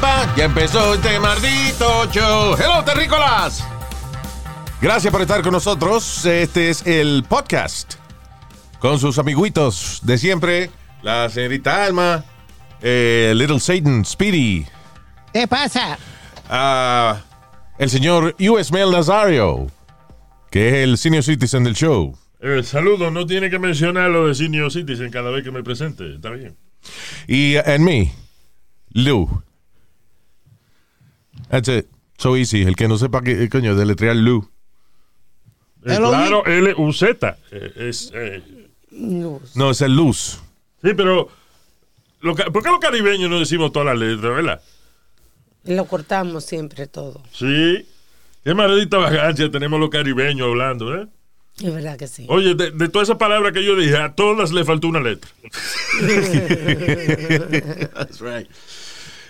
Pam. Ya empezó este maldito show. Hello, terrícolas. Gracias por estar con nosotros. Este es el podcast con sus amiguitos de siempre. La señorita Alma, eh, Little Satan, Speedy, ¿Qué pasa? ah, el señor U.S. Mail Nazario, que es el senior citizen del show. Eh, saludo, no tiene que mencionar lo de Senior Citizen cada vez que me presente. Está bien. Y en mí, Lou. That's it. So easy. El que no sepa qué coño deletrear Lou. Eh, Hello, claro, L-U-Z. eh, es, eh, No, es el Luz. sí, pero. lo ¿Por qué los caribeños no decimos todas las letras, verdad? Lo cortamos siempre todo. Sí. Qué maldita vagancia tenemos los caribeños hablando, ¿eh? Es verdad que sí. Oye, de, de todas esas palabras que yo dije, a todas le faltó una letra. That's right.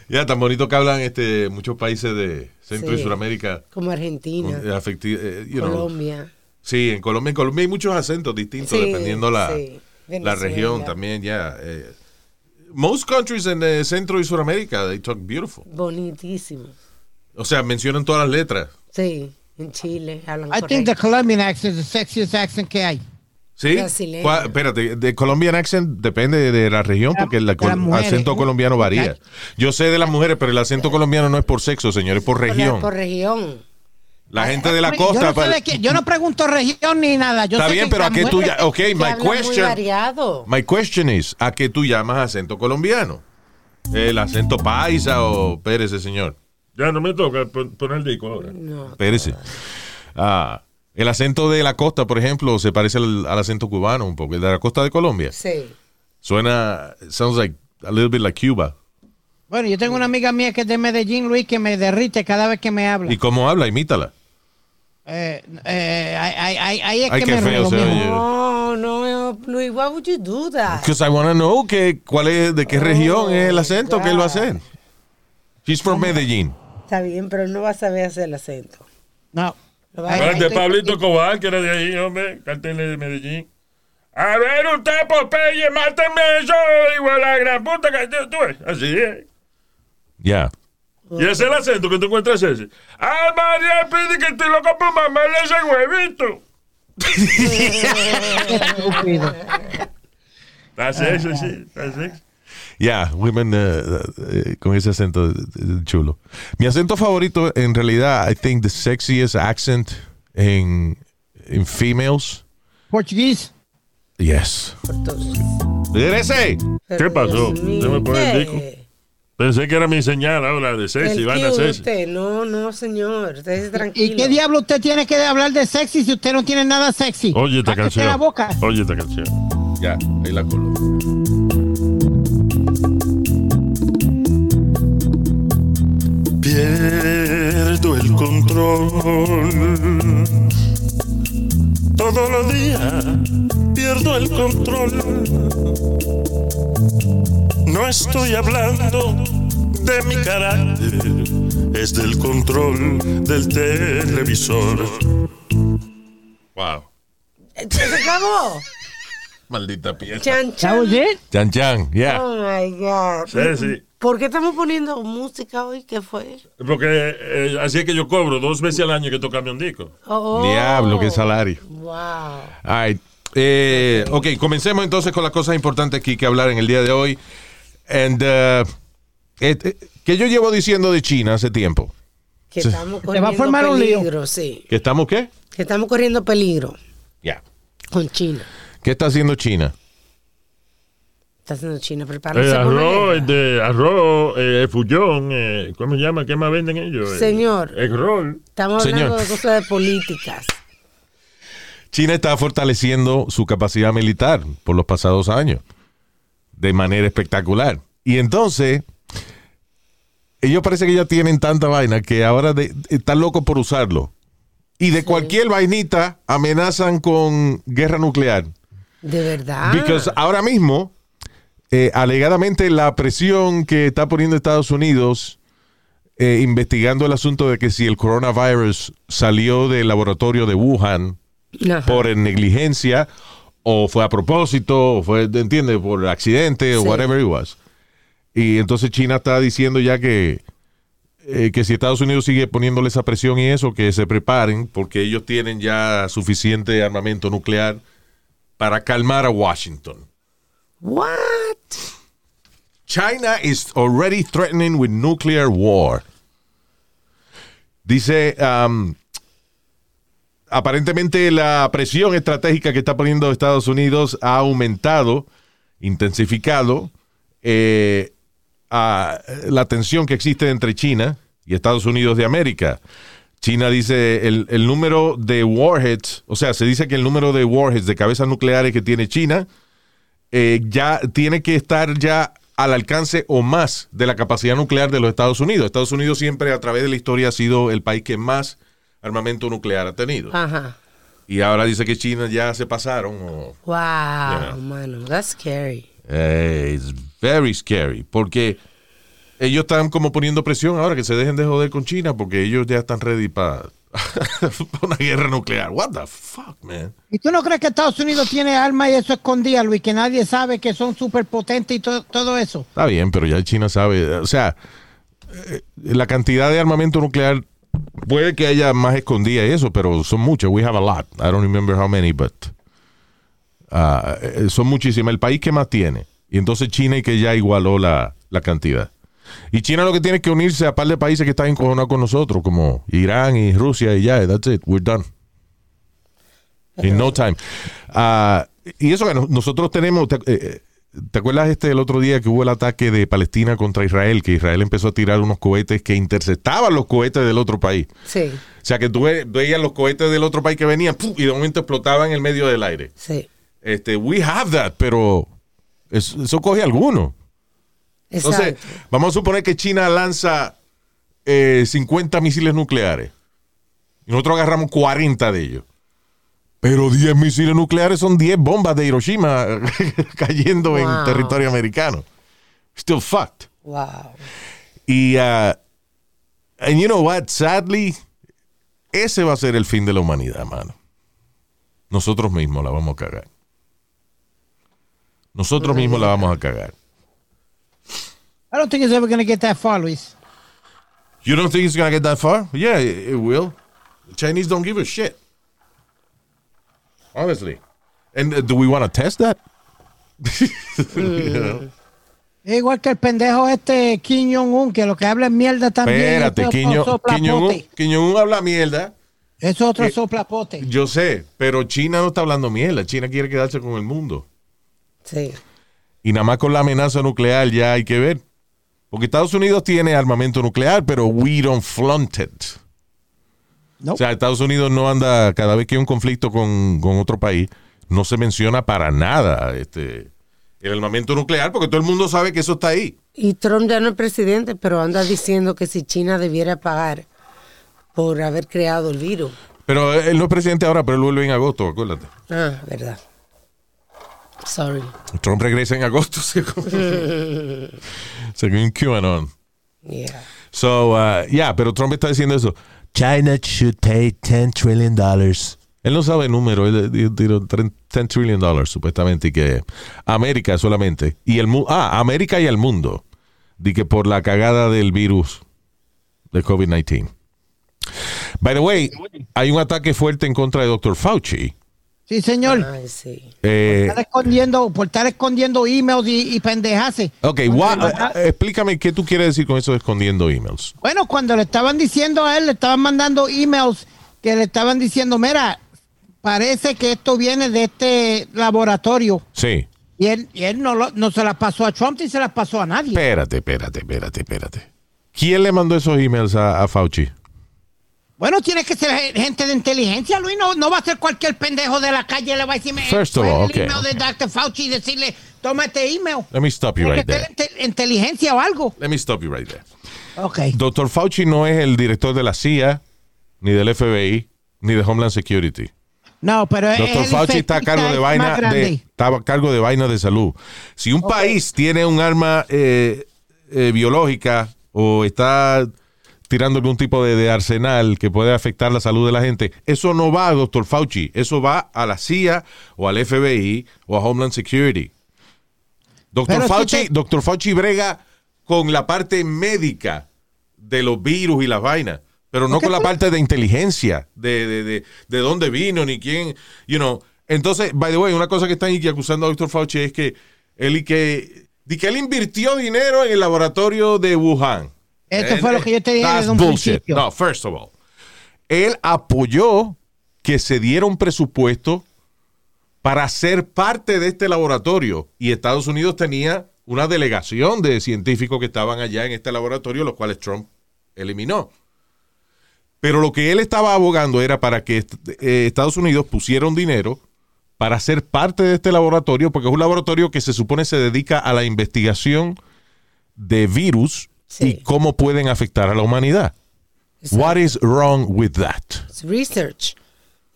Ya, tan bonito que hablan este, muchos países de Centro y. Sudamérica. Como Argentina, con- afecti- eh, you know. Colombia. Sí, en Colombia, en Colombia hay muchos acentos distintos Sí, dependiendo la, sí. la región también, ya. eh. most countries en eh, Centro y Sudamérica, they talk beautiful. Bonitísimo. O sea, mencionan todas las letras. Sí, en Chile hablan I think the correcto. Colombian accent is the sexiest accent que hay. ¿Sí? Brasileño. ¿Cuál- Espérate, de Colombian accent depende de la región la- porque el acento colombiano varía. Yo sé de las mujeres, pero el acento colombiano no es por sexo, señor, es por región. Por región. La gente de la Yo costa. no, sé pa- de qué- yo no pregunto región ni nada. Yo Está sé bien, que pero ¿a qué tú ya? Ok, my question. My question is, ¿a qué tú llamas acento colombiano? ¿El acento paisa o espérese, señor? Ya no me toca pon- poner el disco ahora. No. Espérese. Ah, el acento de la costa, por ejemplo, se parece al, al acento cubano un poco. El de la costa de Colombia. Sí. Suena, sounds like a little bit like Cuba. Bueno, yo tengo una amiga mía que es de Medellín, Luis, que me derrite cada vez que me habla. ¿Y cómo habla? Imítala. Eh, eh, ahí, ahí- ahí- ahí es Ay, que qué me feo ruego, se mijo. oye. No, no, Luis, why would you do that? Because I want to know que, cuál es, de qué región es el acento que él va a hacer. She's from Medellín. Está bien, pero él no va a saber hacer el acento. No. Lo va a- Ay, Ahora, ay, de estoy- Pablito Cobal, que era de ahí, hombre, cartel de Medellín. A ver, usted, Popeye, máteme yo, igual a la gran puta que tú, ves. Así es. Ya. Y ese es el acento que tú encuentras ese. Ah, María, pide que estoy loco por mamarle ese huevito. Estúpido. Está sexy, sí, está sexy. Ya, women uh, uh, con ese acento uh, chulo. Mi acento favorito, en realidad, I think the sexiest accent en, en females. Portugués. Yes. ¡Regrese! ¿Qué pasó? Mío, Déjame poner el disco. Pensé que era mi señal ahora de sexy, vaina cute sexy. usted. No, no, señor. Usted es tranquilo. ¿Y qué diablo usted tiene que hablar de sexy si usted no tiene nada sexy? Oye esta canción. la boca. Oye esta canción. Ya, ahí la colo. Pierdo el control. Todos los días pierdo el control. No estoy hablando de mi carácter, es del control del televisor. Wow. ¿Se acabó? Maldita pieza. Chan, That chan. was it? Chan Chan, ya. Oh my God. Sí, sí. ¿Por qué estamos poniendo música hoy? ¿Qué fue? Porque eh, así es que yo cobro dos veces al año que tocarme un disco. Oh. Diablo, qué salario. Wow. All right. Eh, ok, comencemos entonces con las cosas importantes aquí que hablar en el día de hoy. And, uh, et- eh, que yo llevo diciendo de China hace tiempo. Que estamos corriendo va a formar un lío. peligro, sí. ¿Que estamos qué? Que estamos corriendo peligro Ya. con China. ¿Qué está haciendo China? Está haciendo China Eh, preparándose con arroz, de arroz, eh, fullón, eh, ¿cómo se llama? ¿Qué más venden ellos? Eh, Señor. Estamos hablando Señor. de cosas de políticas. China está fortaleciendo su capacidad militar por los pasados años de manera espectacular. Y entonces, ellos parece que ya tienen tanta vaina que ahora de- están locos por usarlo. Y de cualquier vainita amenazan con guerra nuclear. De verdad. Because ahora mismo, eh, alegadamente, la presión que está poniendo Estados Unidos eh, investigando el asunto de que si el coronavirus salió del laboratorio de Wuhan Ajá. por negligencia o fue a propósito o fue, ¿entiendes? Por accidente o whatever it was. Y entonces China está diciendo ya que, eh, que si Estados Unidos sigue poniéndole esa presión y eso, que se preparen porque ellos tienen ya suficiente armamento nuclear para calmar a Washington. What? China is already threatening with nuclear war. Dice, um, aparentemente la presión estratégica que está poniendo Estados Unidos ha aumentado, intensificado eh, a la tensión que existe entre China y Estados Unidos de América. China dice el, el número de warheads, o sea, se dice que el número de warheads, de cabezas nucleares que tiene China, eh, ya tiene que estar ya al alcance o más de la capacidad nuclear de los Estados Unidos. Estados Unidos siempre a través de la historia ha sido el país que más armamento nuclear ha tenido. Ajá. Y ahora dice que China ya se pasaron. o- Wow, mano. That's scary. Eh, it's very scary. Porque ellos están como poniendo presión ahora que se dejen de joder con China porque ellos ya están ready para una guerra nuclear. What the fuck, man? ¿Y tú no crees que Estados Unidos tiene armas y eso escondía, Luis? Que nadie sabe que son súper potentes y to- todo eso. Está bien, pero ya China sabe. O sea, eh, la cantidad de armamento nuclear puede que haya más escondida y eso, pero son muchas. We have a lot. I don't remember how many, but eh, son muchísimas. El país que más tiene. Y entonces China y que ya igualó la, la cantidad. Y China lo que tiene es que unirse a par de países que están encojonados con nosotros, como Irán y Rusia, y ya, that's it, we're done. In no time. Ah, y eso que no- nosotros tenemos, te, eh, eh, ¿te acuerdas este el otro día que hubo el ataque de Palestina contra Israel? Que Israel empezó a tirar unos cohetes que interceptaban los cohetes del otro país. Sí, O sea, que tú ve- veías los cohetes del otro país que venían ¡pum! y de momento explotaban en el medio del aire. sí. Este, we have that, pero eso, eso coge alguno. Entonces, vamos a suponer que China lanza eh, 50 misiles nucleares. Y nosotros agarramos 40 de ellos. Pero 10 misiles nucleares son 10 bombas de Hiroshima cayendo en territorio americano. Still fucked. Wow. Y, uh, and you know what, sadly, ese va a ser el fin de la humanidad, mano. Nosotros mismos la vamos a cagar. Nosotros mismos la vamos a cagar. I don't think it's ever going to get that far, Luis. You don't think it's gonna get that far? Yeah, it, it will. The Chinese don't give a shit. Honestly. And uh, do we want to test that? You know? Es igual que el pendejo este Kim Jong-un, que lo que habla es mierda también. Espérate, Kim otro Jong- Kim Jong-un soplapote. Kim Jong-un habla mierda. Eso es otro Eh, soplapote. Yo sé, pero China no está hablando mierda. China quiere quedarse con el mundo. Sí. Y nada más con la amenaza nuclear ya hay que ver. Porque Estados Unidos tiene armamento nuclear, pero we don't flaunt it. O sea, Estados Unidos no anda, cada vez que hay un conflicto con, con otro país, no se menciona para nada este, el armamento nuclear, porque todo el mundo sabe que eso está ahí. Y Trump ya no es presidente, pero anda diciendo que si China debiera pagar por haber creado el virus. Pero él no es presidente ahora, pero él vuelve en agosto, acuérdate. Ah, verdad. Sorry. Trump regresa en agosto, según, según QAnon. Yeah. So, uh, yeah, pero Trump está diciendo eso. China should pay 10 trillion dollars. Él no sabe el número, él di- tiró 10 trillion dollars supuestamente y que América solamente y el mu- ah, América y el mundo. Di que por la cagada del virus de COVID-19. By the way, hay un ataque fuerte en contra de Dr. Fauci. Sí, señor. Ay, sí. Eh, Estar escondiendo, por estar escondiendo emails y, y pendejase. ok, what- eh, explícame qué tú quieres decir con eso de escondiendo emails. Bueno, cuando le estaban diciendo a él, le estaban mandando emails que le estaban diciendo, mira, parece que esto viene de este laboratorio. Sí. Y él, y él no, lo- no se las pasó a Trump ni se las pasó a nadie. Espérate, espérate, espérate, espérate. ¿Quién le mandó esos emails a, a Fauci? Bueno, tiene que ser gente de inteligencia, Luis. No, no va a ser cualquier pendejo de la calle le va a decirme First of "Coge all, el okay. email de Dr. Fauci y decirle, toma este email. Let me stop you Tiene right que there. ser inteligencia o algo. Let me stop you right there. Ok. Dr. Fauci no es el director de la CIA, ni del FBI, ni de Homeland Security. No, pero es el Fauci está a cargo de vaina de, está a cargo de vaina de salud. Si un país tiene un arma eh, eh, biológica o está tirando algún tipo de, de arsenal que puede afectar la salud de la gente, eso no va a Dr. Fauci, eso va a la CIA o al FBI o a Homeland Security. Si Fauci, te- Dr. Fauci brega con la parte médica de los virus y las vainas, pero no ¿Por qué con la parte de inteligencia, de, de, de, de dónde vino, ni quién, you know. Entonces, by the way, una cosa que están acusando a Dr. Fauci es que él y que, que él invirtió dinero en el laboratorio de Wuhan. Esto fue lo que yo te dije desde un bullshit. principio. No, first of all, él apoyó que se diera un presupuesto para ser parte de este laboratorio y Estados Unidos tenía una delegación de científicos que estaban allá en este laboratorio, los cuales Trump eliminó. Pero lo que él estaba abogando era para que eh, Estados Unidos pusiera un dinero para ser parte de este laboratorio, porque es un laboratorio que se supone se dedica a la investigación de virus Sí. y cómo pueden afectar a la humanidad. What is wrong with that? Es research,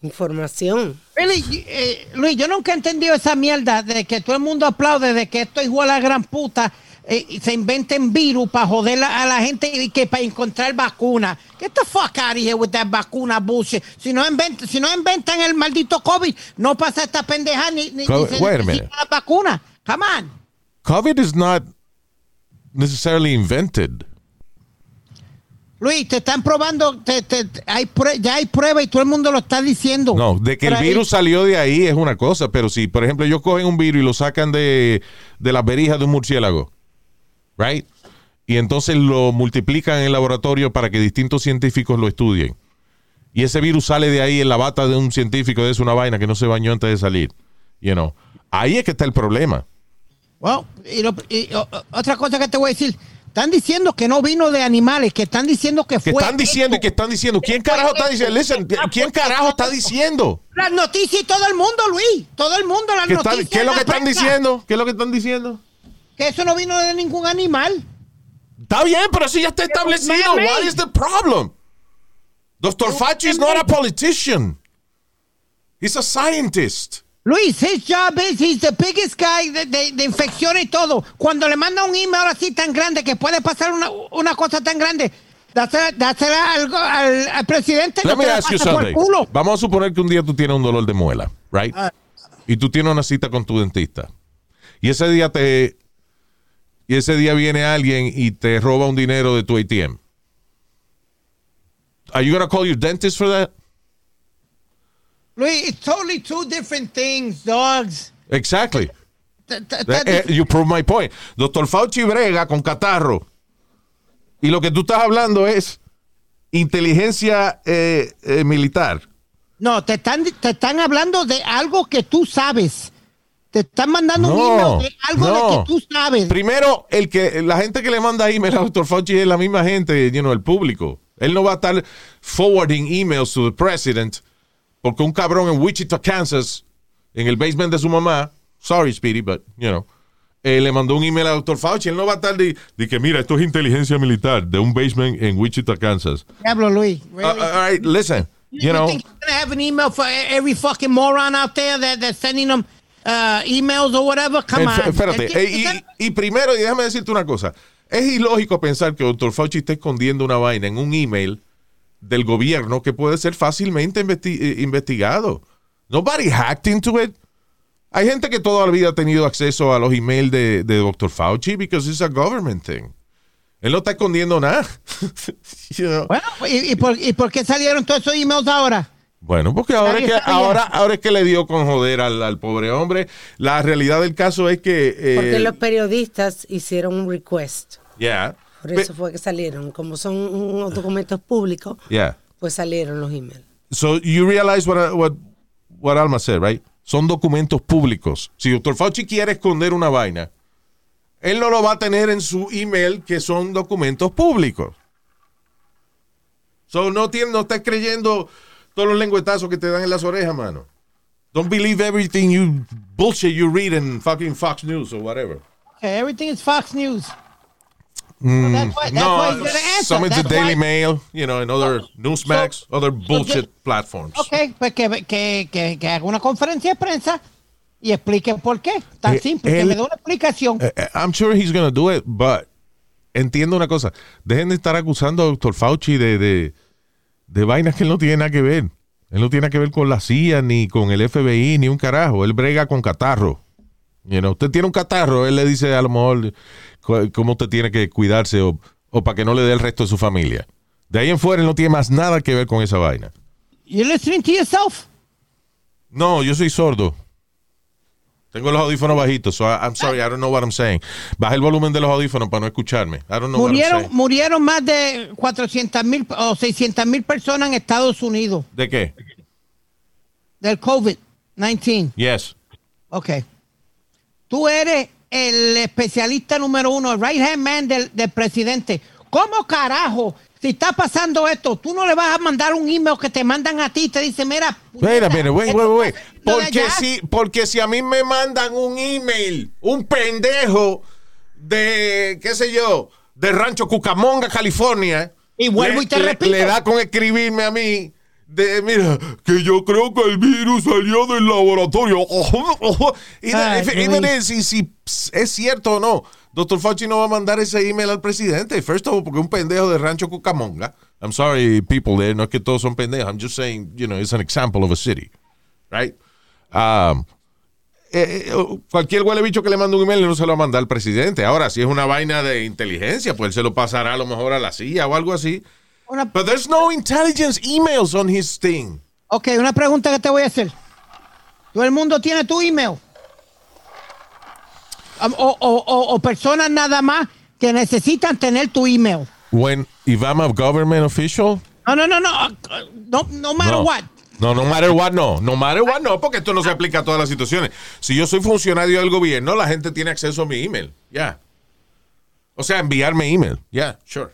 información. Really, eh, Luis, yo nunca he entendido esa mierda de que todo el mundo aplaude de que esto es igual a la gran puta eh, y se inventen virus para joder a la gente y que para encontrar vacuna. Get the fuck out of here with that vacuna bullshit. Si no, invent- si no inventan el maldito COVID, no pasa esta pendeja ni, ni, Co- ni se wait a necesita minute. la vacuna. Come on. COVID is not necessarily invented. Luis, te están probando, te- te- hay ya hay pruebas y todo el mundo lo está diciendo. No, de que el virus salió de ahí es una cosa, pero si, por ejemplo, ellos cogen un virus y lo sacan de, de las berijas de un murciélago, right? Y entonces lo multiplican en el laboratorio para que distintos científicos lo estudien. Y ese virus sale de ahí en la bata de un científico, es una vaina que no se bañó antes de salir. You know. Ahí es que está el problema. Well, y lo- y, o- otra cosa que te voy a decir, están diciendo que no vino de animales, que están diciendo que Que fue. están diciendo y que están diciendo. ¿Quién carajo está diciendo? Listen, ¿quién carajo está diciendo? Las noticias y todo el mundo, Luis. Todo el mundo, las ¿Qué, están- noticias. qué es lo que están diciendo? ¿Qué es lo que están diciendo? Que eso no vino de ningún animal. Está bien, pero eso ya está establecido. man-made. What is the problem? Dr. Fauci is not a politician. He's a scientist. Luis, his job is, he's the biggest guy de, de, de infección y todo. Cuando le manda un email así tan grande que puede pasar una, una cosa tan grande, dásela, algo al, al presidente. Let me ask you something. culo. Vamos a suponer que un día tú tienes un dolor de muela, right? Ah. Y tú tienes una cita con tu dentista. Y ese día te y ese día viene alguien y te roba un dinero de tu ATM. Are you gonna call your dentist for that? Luis, it's totally two different things, dogs. Exactly. Eh, eh, you prove my point. Doctor Fauci brega con catarro. Y lo que tú estás hablando es inteligencia eh, eh, militar. No, te están, te están hablando de algo que tú sabes. Te están mandando un email de algo no. de que tú sabes. Primero, el que la gente que le manda email a Dr. Fauci es la misma gente, you know, el público. Él no va a estar forwarding emails to the president porque un cabrón en Wichita, Kansas, en el basement de su mamá, sorry Speedy, but, you know, eh, le mandó un email a Dr. Fauci. Él no va a estar de, de que, mira, esto es inteligencia militar de un basement en Wichita, Kansas. Diablo, Luis. Uh, Really? all right, listen, you you know, think he's gonna have an email for every fucking moron out there that, that's sending them uh, emails or whatever? Come Esp- on. Espérate, eh, y, y primero, y déjame decirte una cosa. Es ilógico pensar que Dr. Fauci está escondiendo una vaina en un email del gobierno que puede ser fácilmente investi- eh, investigado. Nobody hacked into it. Hay gente que toda la vida ha tenido acceso a los emails de, de Dr. Fauci because it's a government thing. Él no está escondiendo nada. You know? Bueno, ¿y, y por, ¿y por qué salieron todos esos emails ahora? Bueno, porque ahora es, que, ahora, ahora es que le dio con joder al, al pobre hombre. La realidad del caso es que... eh, Porque los periodistas hicieron un request. yeah. Por eso fue que salieron. Como son unos documentos públicos, Yeah. pues salieron los emails. So you realize what, what, what Alma said, right? Son documentos públicos. Si Dr. Fauci quiere esconder una vaina, él no lo va a tener en su email que son documentos públicos. So no, tiene, no estés creyendo todos los lengüetazos que te dan en las orejas, mano. Don't believe everything you bullshit you read in fucking Fox News or whatever. Okay, everything is Fox News. Mm, that's why- that's no, some That's Daily why- Mail, you know, and other Newsmax, other bullshit platforms. Ok, pues que, que, que, que haga una conferencia de prensa y explique por qué. Tan Eh, simple, que él- me dé una explicación. Eh, eh, I'm sure he's going to do it, but entiendo una cosa. Dejen de estar acusando a Dr. Fauci de, de, de vainas que él no tiene nada que ver. Él no tiene nada que ver con la CIA, ni con el FBI, ni un carajo. Él brega con catarro. You know, usted tiene un catarro, él le dice a lo mejor cómo usted tiene que cuidarse o, o para que no le dé el resto de su familia. De ahí en fuera él no tiene más nada que ver con esa vaina. You listening to yourself? No, yo soy sordo. Tengo los audífonos bajitos, so I- I'm sorry, I don't know what I'm saying. Baja el volumen de los audífonos para no escucharme. I don't know what I'm Murieron, saying. murieron más de 400 mil o 600 mil personas en Estados Unidos ¿De qué? del COVID-19. Yes. Ok. Tú eres el especialista número uno, el right hand man del, del presidente. ¿Cómo carajo? Si está pasando esto, tú no le vas a mandar un email que te mandan a ti y te dice, mira. Wait a minute, wait, wait, wait. Lo de Porque si, porque si a mí me mandan un email, un pendejo de, qué sé yo, de Rancho Cucamonga, California. Y vuelvo le- y te le- repito. Le da con escribirme a mí. De, mira, que yo creo que el virus salió del laboratorio. even si, si es cierto o no, Dr. Fauci no va a mandar ese email al presidente. First of all, porque un pendejo de Rancho Cucamonga. I'm sorry, people there, no es que todos son pendejos. I'm just saying, you know, it's an example of a city. Right? Um, eh, eh, cualquier huele bicho que le mande un email no se lo va a mandar al presidente. Ahora, si es una vaina de inteligencia, pues él se lo pasará a lo mejor a la CIA o algo así. Una- But there's no intelligence emails on his thing. ok, una pregunta que te voy a hacer. ¿Todo el mundo tiene tu email? O, o- o- o personas nada más que necesitan tener tu email. When, if I'm a government official, No, no, no, no. uh, No, no matter no. what. No, no matter what, no. No matter what, no, porque esto no se aplica a todas las situaciones. Si yo soy funcionario del gobierno, la gente tiene acceso a mi email. Ya. O sea, enviarme email. Ya, sure.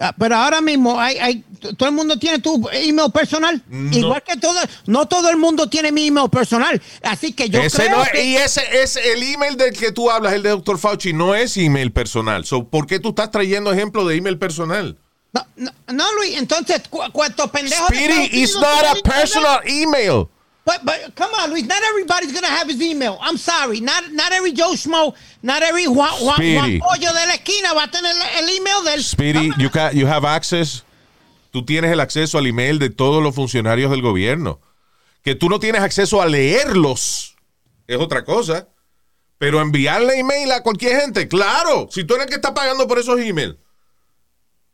Ah, Pero ahora mismo hay, todo el mundo tiene tu email personal. Igual que todo, no todo el mundo tiene mi email personal. Así que yo Ese creo no- que- y ese es el email del que tú hablas, el de Dr. Fauci, no es email personal. So, ¿Por qué tú estás trayendo ejemplo de email personal? no, no, no, Luis, entonces, cu ¿cuántos pendejos? de Speedy Unidos not a personal email. But, but come on, Luis, not everybody's gonna have his email. I'm sorry, not, not every Joe Schmo, not every Juan, Juan. Juan Pollo de la esquina va a tener el email del... Speedy, you, ca- you have access. Tú tienes el acceso al email de todos los funcionarios del gobierno. Que tú no tienes acceso a leerlos es otra cosa. Pero enviarle email a cualquier gente, claro. Si tú eres el que está pagando por esos emails.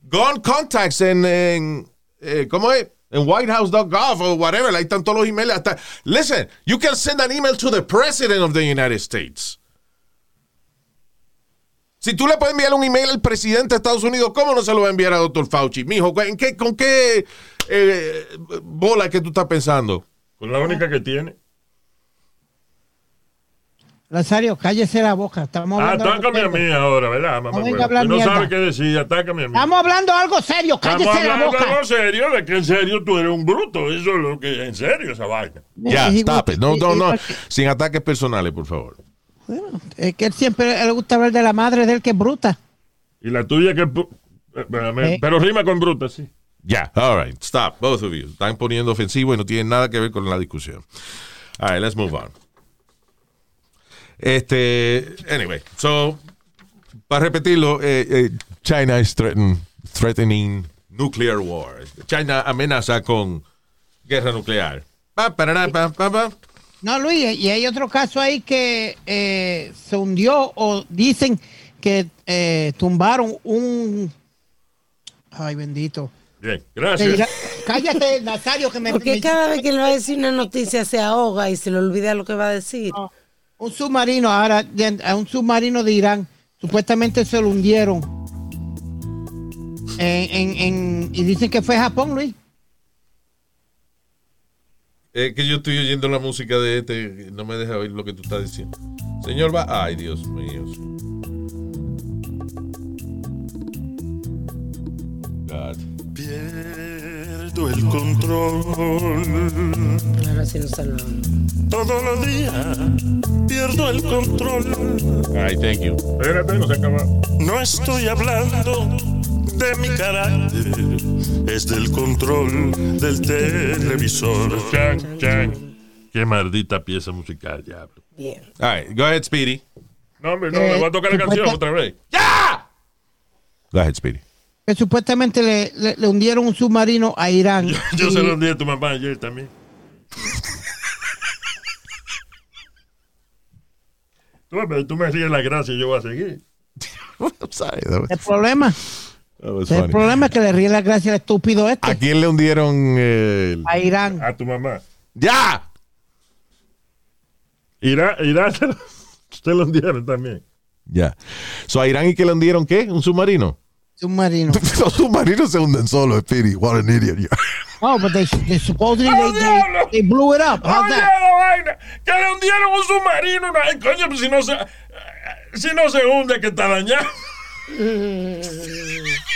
Gone contacts en, en eh, ¿cómo es? En whitehouse.gov o whatever. Ahí están todos los emails. Hasta, listen, you can send an email to the president of the United States. Si tú le puedes enviar un email al presidente de Estados Unidos, ¿cómo no se lo va a enviar a Dr. Fauci? Mijo, ¿en qué, ¿con qué eh, bola que tú estás pensando? Con la única que tiene. Rosario, cállese la boca. Estamos Ah, hablando atácame a mí ahora, ¿verdad, mamá? No venga no sabes qué decir, atácame a mí. Estamos hablando algo serio, Estamos cállese la hablando boca. algo serio, de que en serio tú eres un bruto. Eso es lo que en serio esa vaina. Ya, stop it. No, no, no. Sin ataques personales, por favor. Bueno, es que él siempre le gusta hablar de la madre de él que es bruta. Y la tuya que es... eh. Pero rima con bruta, sí. Ya, all right. Stop, both of you. Están poniendo ofensivo y no tienen nada que ver con la discusión. All right, let's move on. Este, anyway, so, para repetirlo, eh, eh, China is threaten- threatening nuclear war. China amenaza con guerra nuclear. Pa, parará, pa, pa, pa. No, Luis, y hay otro caso ahí que eh, se hundió o dicen que eh, tumbaron un... Ay, bendito. Bien, gracias. dirá- Cállate, Nazario, que me... Porque me- cada vez que él va a decir una noticia se ahoga y se le olvida lo que va a decir. Un submarino, ahora, a un submarino de Irán, supuestamente se lo hundieron. En, en- en- y dicen que fue Japón, Luis. Es que yo estoy oyendo la música de este, no me deja oír lo que tú estás diciendo. Señor va, ay Dios mío. Pierdo el control Ahora sí nos salvamos. Todos los días pierdo el control. Ay, thank you. Espérate, no se acaba. No estoy hablando de mi carácter, es del control del televisor. Chan, chan. Qué maldita pieza musical, diablo. Bien. All right, go ahead, Speedy. No, hombre, no, me voy a tocar la canción otra vez. Go ahead, Speedy. Que supuestamente le, le- le hundieron un submarino a Irán. Yo se Y- lo di a tu mamá ayer también. Tú, pero tú me ríes la gracia y yo voy a seguir. Sorry, was, El problema, that was el funny. problema es que le ríe la gracia al estúpido este. ¿A quién le hundieron el... A Irán. A tu mamá. ¡Ya! Irá, Irá, te lo, hundieron también. Ya. So, ¿A Irán y qué le hundieron qué? ¿Un submarino? Submarino. Los submarinos se hunden solos, Speedy. What an idiot you are. Oh, but they, they supposedly ¡Oh, they, they, they blew it up. How's that? vaina, que le hundieron un submarino. No, ay, coño, pues si no se, si no se hunde, que está dañado.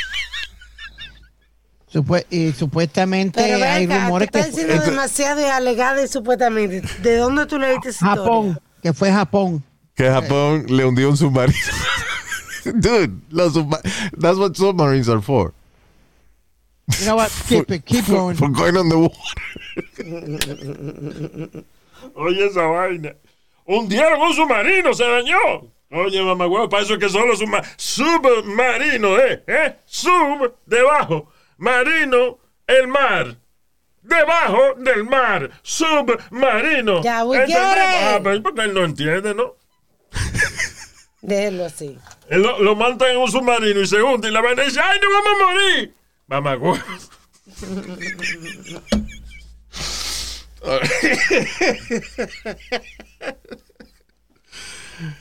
Supue- y supuestamente Pero hay acá, rumores que estás diciendo demasiado y alegada y supuestamente. ¿De dónde tú leíste esa Japón, que fue Japón. Que Japón le hundió un submarino. Dude, los that's what submarines are for. You know what? Keep it, keep going. For going on the water. Oye, esa vaina. Hundieron un submarino, se dañó. Oye, mamá, huevo, para eso es que solo suma- submarino, ¿eh? ¿eh? Sub, debajo. Marino, el mar. Debajo del mar. Submarino. Ya, we get ¿Entendemos? it. Ah, pero porque él no entiende, ¿no? Déjelo así. Él lo, lo montan en un submarino y se hunde y la vaina dice, ¡ay, no vamos a morir! Mamá, huevo.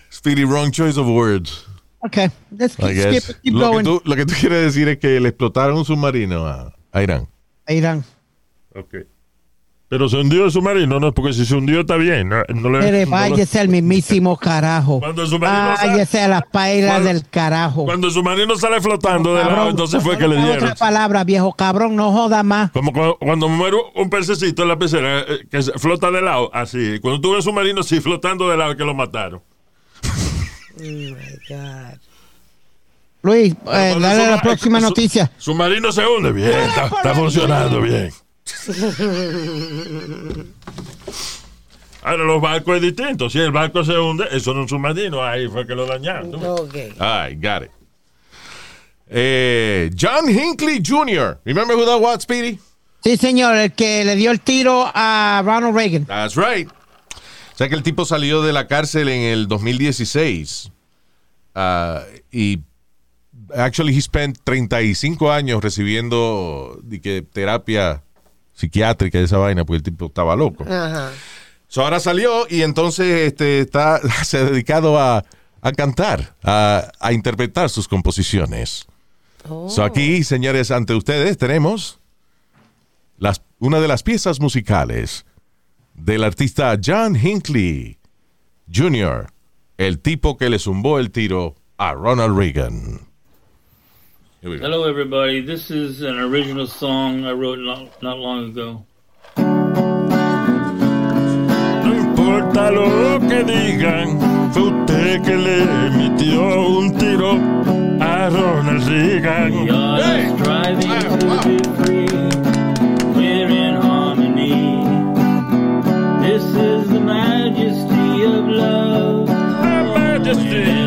Speedy, wrong choice of words. Okay, let's keep, skip keep lo, que going. tú, lo que tú quieres decir es que le explotaron un submarino a, a Irán. A Irán. Ok. Pero se hundió el submarino, ¿no? Porque si se hundió está bien. No, no le- Pero no váyese al mismísimo carajo. Cuando el submarino sale- Váyase a la paila Cuando- del carajo. Cuando el submarino sale flotando de lado, entonces fue que le otra dieron. palabra, viejo cabrón, no joda más. Como cu- cuando muere un pececito en la pecera eh, que se- flota de lado, así. Cuando tuve el submarino, sí, flotando de lado, que lo mataron. Oh my God. Luis, eh, Cuando dale la próxima su- noticia. Submarino se hunde. Bien, está, está funcionando bien. Ahora, los barcos es distinto. Si el barco se hunde, eso no es un submarino. Ahí fue que lo dañaron. ¿no? Ok. All right, got it. Eh, John Hinckley Jr. Remember who that was, Speedy? Sí, señor, el que le dio el tiro a Ronald Reagan. That's right. O sea que el tipo salió de la cárcel en el 2016. Ah, y actually he spent 35 años recibiendo di que, terapia psiquiátrica y esa vaina porque el tipo estaba loco. Ajá. So, ahora salió y entonces este, está, se ha dedicado a, a cantar, a, a interpretar sus composiciones. Oh. So, aquí, señores, ante ustedes tenemos las, una de las piezas musicales del artista John Hinckley Jr., el tipo que le zumbó el tiro a Ronald Reagan. Here we go. Hello, everybody. This is an original song I wrote not, not long ago. No importa lo que digan, fue usted que le emitió un tiro a Ronald Reagan. We are Hey! striving Wow, to be free. We're in harmony. This is the majesty of love. Every couple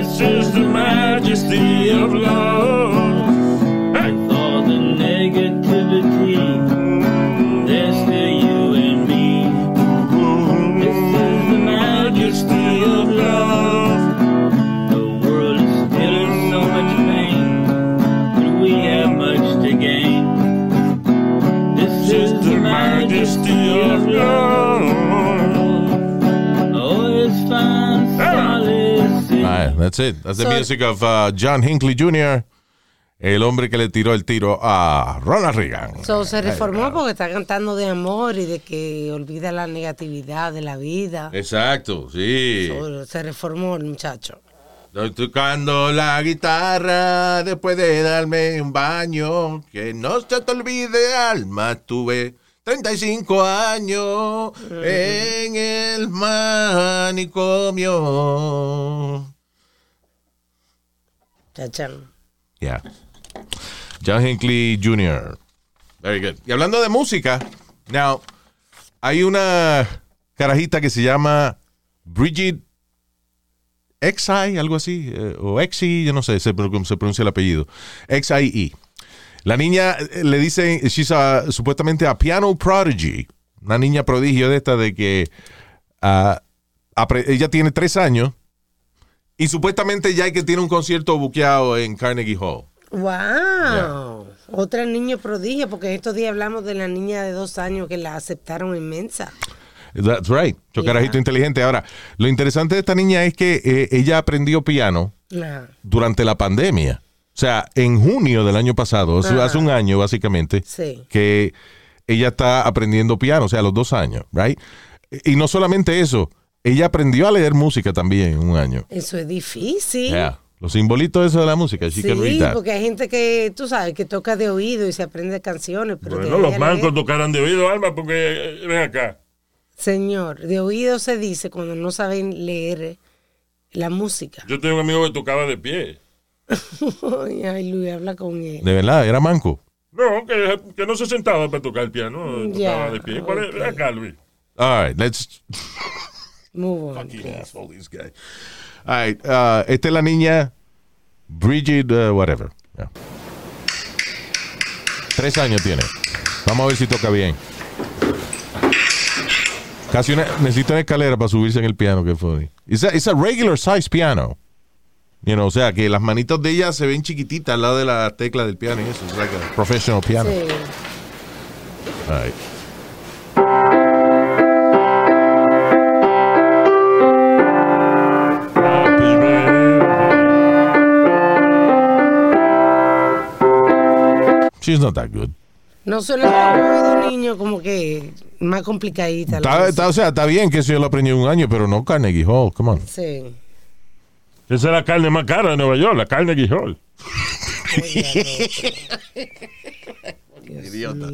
This is the majesty of love. Hey! With all the negativity, there's still you and me. This is the majesty of love. The world is still in so much pain, but we have much to gain. This is the majesty that's it. That's the So- music of uh, John Hinckley Jr., el hombre que le tiró el tiro a Ronald Reagan. So, se reformó porque está cantando de amor y de que olvida la negatividad de la vida. Exacto, sí. So, se reformó el muchacho. Estoy tocando la guitarra después de darme un baño. Que no se te olvide, alma, tuve 35 años en el manicomio. Yeah. John Hinckley Jr. Very good. Y hablando de música, now, hay una carajita que se llama Bridget Xi, algo así, eh, o Xi, yo no sé cómo se pronuncia el apellido. XIE. La niña eh, le dicen, she's supuestamente a piano prodigy, una niña prodigio de esta de que apre- ella tiene tres años y supuestamente ya hay que tiene un concierto buqueado en Carnegie Hall. ¡Wow! Otra niño prodigio, porque estos días hablamos de la niña de dos años que la aceptaron en Mensa. That's right. Yo Yeah. carajito inteligente. Ahora, lo interesante de esta niña es que eh, ella aprendió piano durante la pandemia. O sea, en junio del año pasado, Ah. hace un año básicamente, Sí. que ella está aprendiendo piano, o sea, a los dos años, right? Y no solamente eso, ella aprendió a leer música también en un año. Eso es difícil. Yeah. Los simbolitos esos de la música, she can read Sí, that. porque hay gente que, tú sabes, que toca de oído y se aprende canciones. Pero Bueno, los mancos tocarán de oído, Alma, porque eh, ven acá. Señor, de oído se dice cuando no saben leer la música. Yo tengo un amigo que tocaba de pie. Ay, Luis, habla con él. De verdad, era manco. No, que, que no se sentaba para tocar el piano, tocaba de pie. ¿Cuál es? Ven acá, Luis. All right, let's Move on. asshole, this guy. All right, uh, esta es la niña Bridget, uh, whatever. Yeah. Tres años tiene. Vamos a ver si toca bien. Casi una, necesita una escalera para subirse en el piano, que funny. It's a, it's a regular size piano. You know, o sea, que las manitas de ella se ven chiquititas al lado de la tecla del piano y eso. Es like a professional piano. Sí. All right. She's not that good. No suena como oído niño, como que más complicadita. la Está, está- o sea, está bien que eso yo lo aprendí en un año, pero no Carnegie Hall. Come on. Sí. Esa es la carne más cara de Nueva York, la carne Guijol. Idiota.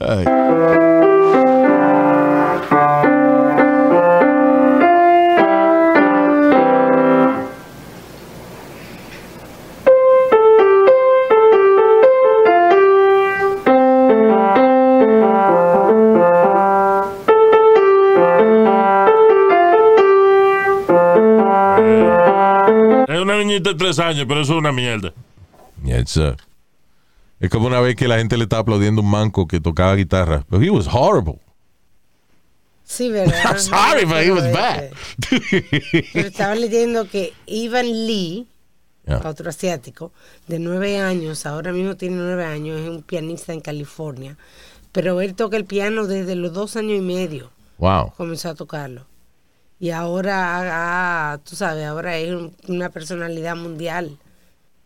Ay. De tres años, pero eso es una mierda. Uh, es como una vez que la gente le estaba aplaudiendo a un manco que tocaba guitarra. But he was horrible. Sí, ¿verdad? I'm sorry, but he was Pero bad. Pero estaba leyendo que Ivan Lee, Yeah. otro asiático, de nueve años, ahora mismo tiene nueve años, es un pianista en California. Pero él toca el piano desde los dos años y medio, Wow. comenzó a tocarlo. Y ahora, ah, tú sabes, ahora es un- una personalidad mundial,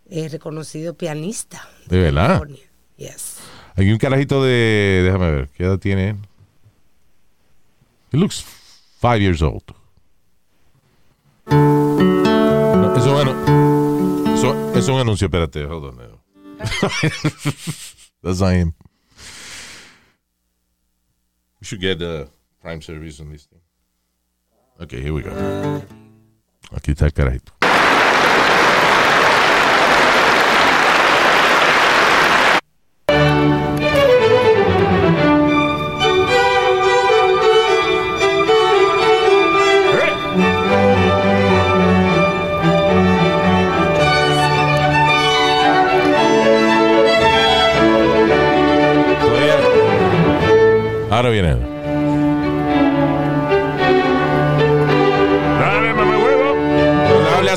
es reconocido pianista. ¿De verdad? California. Yes. Hay un carajito de. Déjame ver. ¿Qué edad tiene él? He looks five years old. No, eso, bueno, eso, es un anuncio. Espérate, hold on. now. That's not him. We should get uh, Prime Service on this thing. Okay, here we go. Aquí está el carajito.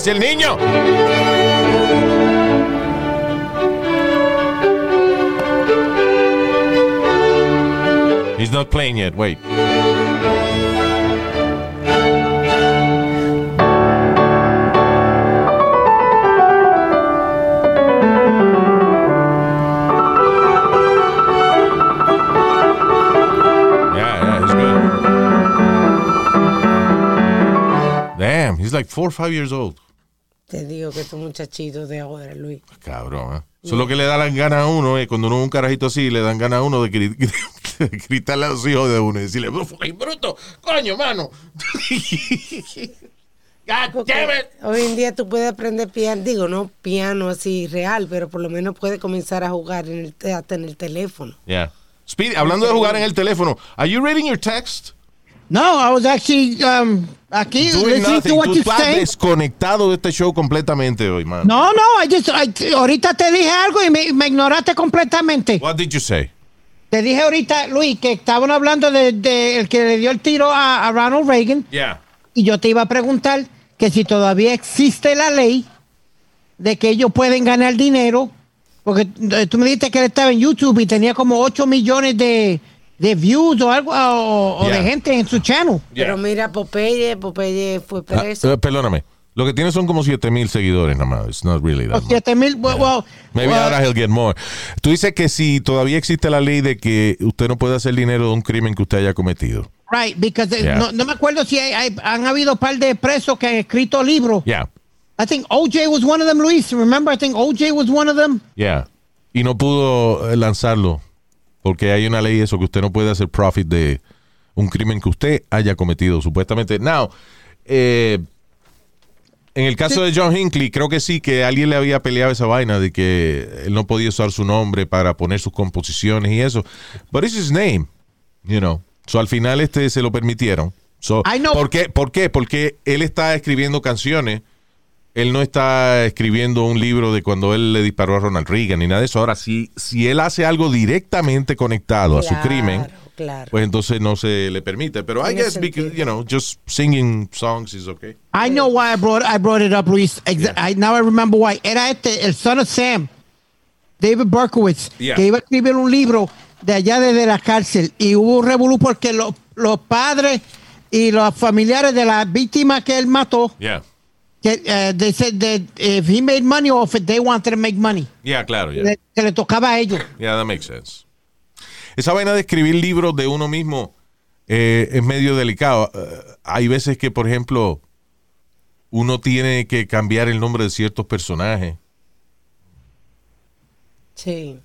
El niño. He's not playing yet. Wait. Yeah, yeah, he's good. Damn, he's like four or five years old. Que estos muchachitos de ahora, Luis. Cabrón, ¿eh? Eso es lo que le da las ganas a uno, eh, cuando uno es un carajito así, le dan ganas a uno de, gri- de gritarle a los hijos de uno y decirle, "Fucking bruto, coño, mano. God Porque damn it. hoy en día tú puedes aprender piano, digo, no piano así real, pero por lo menos puedes comenzar a jugar en el, te- hasta en el teléfono. Yeah. Speedy, hablando de jugar en el teléfono, are you reading your text? No, I was actually um, aquí nothing. to what Tú you estás desconectado de este show completamente hoy, man. No, no, I just, I- ahorita te dije algo y me, me ignoraste completamente. What did you say? Te dije ahorita, Luis, que estaban hablando de, de el que le dio el tiro a, a Ronald Reagan Yeah. y yo te iba a preguntar que si todavía existe la ley de que ellos pueden ganar dinero, porque eh, tú me dijiste que él estaba en YouTube y tenía como 8 millones de, de views o algo, o, o Yeah. de gente en su channel. Pero mira, Popeye, Popeye fue Ah, preso. eh, perdóname. Lo que tiene son como 7 mil seguidores nada más. It's not really that O much. 7 mil, well, well, Maybe well, ahora he'll get more. Tú dices que si todavía existe la ley de que usted no puede hacer dinero de un crimen que usted haya cometido. Right, because eh, Yeah. no, no me acuerdo si hay- hay- han habido un par de presos que han escrito libros. Yeah, I think OJ was one of them, Luis. Remember, I think OJ was one of them. yeah. Y no pudo eh, lanzarlo porque hay una ley eso que usted no puede hacer profit de un crimen que usted haya cometido supuestamente. Now, eh, en el caso de John Hinckley, creo que sí, que alguien le había peleado esa vaina de que él no podía usar su nombre para poner sus composiciones y eso. But it's his name, you know. So al final este se lo permitieron. So, I know. ¿por, qué? ¿Por qué? Porque él está escribiendo canciones. Él no está escribiendo un libro de cuando él le disparó a Ronald Reagan ni nada de eso. Ahora, si, si él hace algo directamente conectado a su crimen, Claro. pues entonces no se le permite. Pero I guess because, you know, just singing songs is okay. I know why I brought I brought it up, Luis. I now I remember why. Era este, el son of Sam, David Berkowitz, Yeah. que iba a escribir un libro de allá desde la cárcel y hubo un revolú porque lo- los padres y los familiares de la víctima que él mató, Yeah. Que eh, they said that if he made money off it, they wanted to make money. Yeah, claro, yeah. Le- que le tocaba a ellos. Yeah, that makes sense. Esa vaina de escribir libros de uno mismo eh, es medio delicado. Eh, hay veces que, por ejemplo, uno tiene que cambiar el nombre de ciertos personajes. Sí.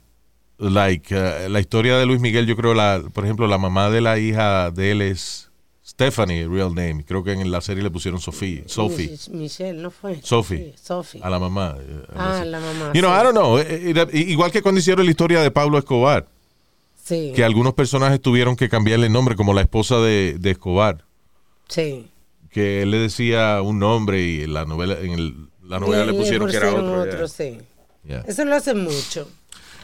Like, eh, la historia de Luis Miguel, yo creo, la, por ejemplo, la mamá de la hija de él es Stephanie, real name. Creo que en la serie le pusieron Sophie. Sophie. Mich- Michelle, ¿no fue? Sophie. Sí, Sophie. A la mamá. eh, Ah, así. la mamá, You know. I don't know. Eh, eh, Igual que cuando hicieron la historia de Pablo Escobar. Sí. que algunos personajes tuvieron que cambiarle el nombre, como la esposa de, de Escobar, Sí. que él le decía un nombre y en la novela, en el- la novela le pusieron que era otro. yeah. sí. Yeah. Eso lo hacen mucho.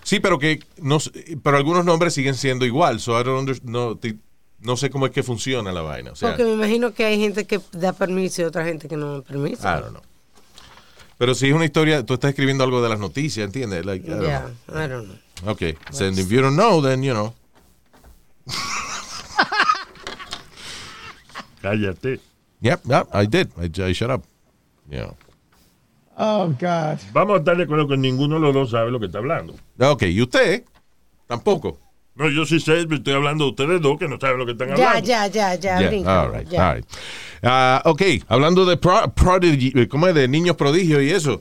Sí, pero que no, pero algunos nombres siguen siendo igual. So I don't under- no, no sé cómo es que funciona la vaina. O sea, Porque me imagino que hay gente que da permiso y otra gente que no da permiso. I don't know. Pero si es una historia, tú estás escribiendo algo de las noticias, ¿entiendes? Like, I don't Yeah, I don't know. know. Okay. So if you don't know, then you know. Cállate. Yep, yep, I did. I, I shut up. Yeah. Oh, God. Vamos a estar de acuerdo que ninguno de los dos sabe lo que está hablando. Ok, ¿y usted? Tampoco. No, yo sí sé, pero estoy hablando de ustedes dos que no saben lo que están Ya, hablando. ya, ya, ya, Yeah, brinca, all right, ya. all right. Ah, ok, hablando de pro- prodigy, eh, ¿cómo es? De niños prodigios y eso.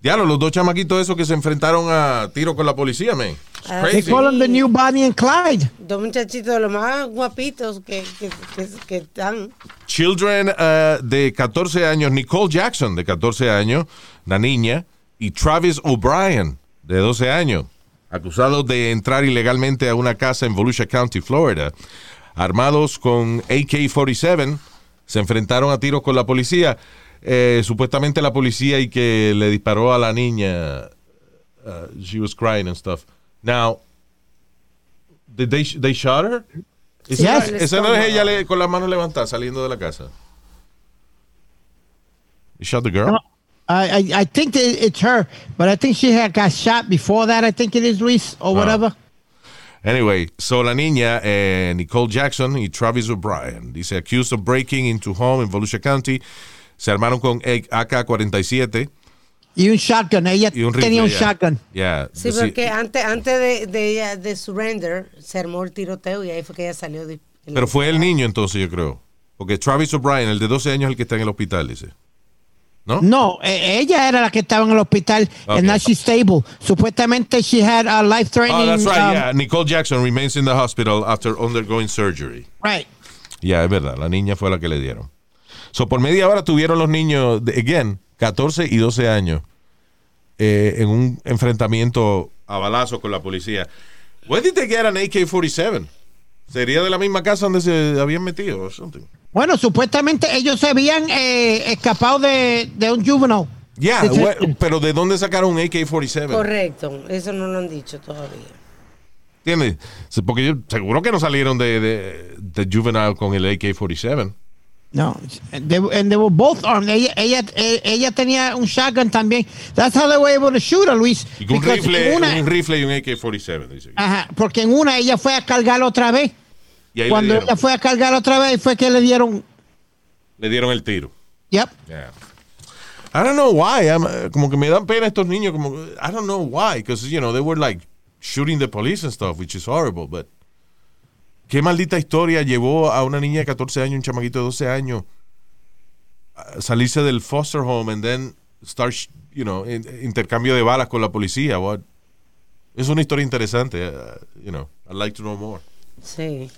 Diablo, los dos chamaquitos esos que se enfrentaron a tiro con la policía, man. It's Ah, They crazy. call him the new Bonnie and Clyde. Dos muchachitos de los más guapitos que, que, que, que están. Children eh, de 14 años, Nicole Jackson, de 14 años, la niña, y Travis O'Brien, de 12 años, acusados de entrar ilegalmente a una casa en Volusia County, Florida. Armados con AK-47, se enfrentaron a tiros con la policía. Eh, supuestamente la policía y que le disparó a la niña. uh, she was crying and stuff. Now, did they, they shot her? Esa, Yes. esa no es ella le- con las manos levantadas saliendo de la casa. You shot the girl? No, I, I, I think it's her, but I think she had got shot before that. I think it is Luis or whatever. Anyway, so la niña, eh, Nicole Jackson y Travis O'Brien, dice, accused of breaking into home in Volusia County, se armaron con AK-47 Y un shotgun. Ella y un rifle. tenía un yeah. shotgun. Yeah. Sí, Sí. porque antes, antes de, de ella de surrender, se armó el tiroteo y ahí fue que ella salió. De, Pero fue el niño entonces, yo creo. Porque Travis O'Brien, el de 12 años, es el que está en el hospital, dice. ¿No? No, eh, ella era la que estaba en el hospital Okay. and now she's stable. Supuestamente she had a life threatening. Oh, that's right, um, yeah. Nicole Jackson remains in the hospital after undergoing surgery. right. Ya, es verdad, la niña fue la que le dieron. So, por media hora tuvieron los niños, again, 14 y 12 años, eh, en un enfrentamiento a balazo con la policía. Where did they get an AK-47? Sería de la misma casa donde se habían metido o something. Bueno, supuestamente ellos se habían eh, escapado de, de un juvenile. Yeah, where- pero ¿de dónde sacaron un AK-47? Correcto, eso no lo han dicho todavía. ¿Entiendes? Porque yo, seguro que no salieron de, de, de Juvenile con el AK-47. No, they, and they were both armed. Ella, ella, eh, ella tenía un shotgun también. That's how they were able to shoot her, Luis. Y un rifle, una- un rifle y un AK-47, dice. Ajá, porque en una ella fue a cargar otra vez. Y ahí Cuando ella fue a cargar otra vez fue que le dieron. le dieron el tiro. Yep. Yeah. I don't know why. I'm, uh, como que me dan pena estos niños. Como, I don't know why. Because, you know, they were like shooting the police and stuff, which is horrible. But, ¿qué maldita historia llevó a una niña de 14 años, un chamaquito de 12 años, a salirse del foster home and then start, you know, in- intercambio de balas con la policía? What? Es una historia interesante. uh, you know, I'd like to know more. Sí.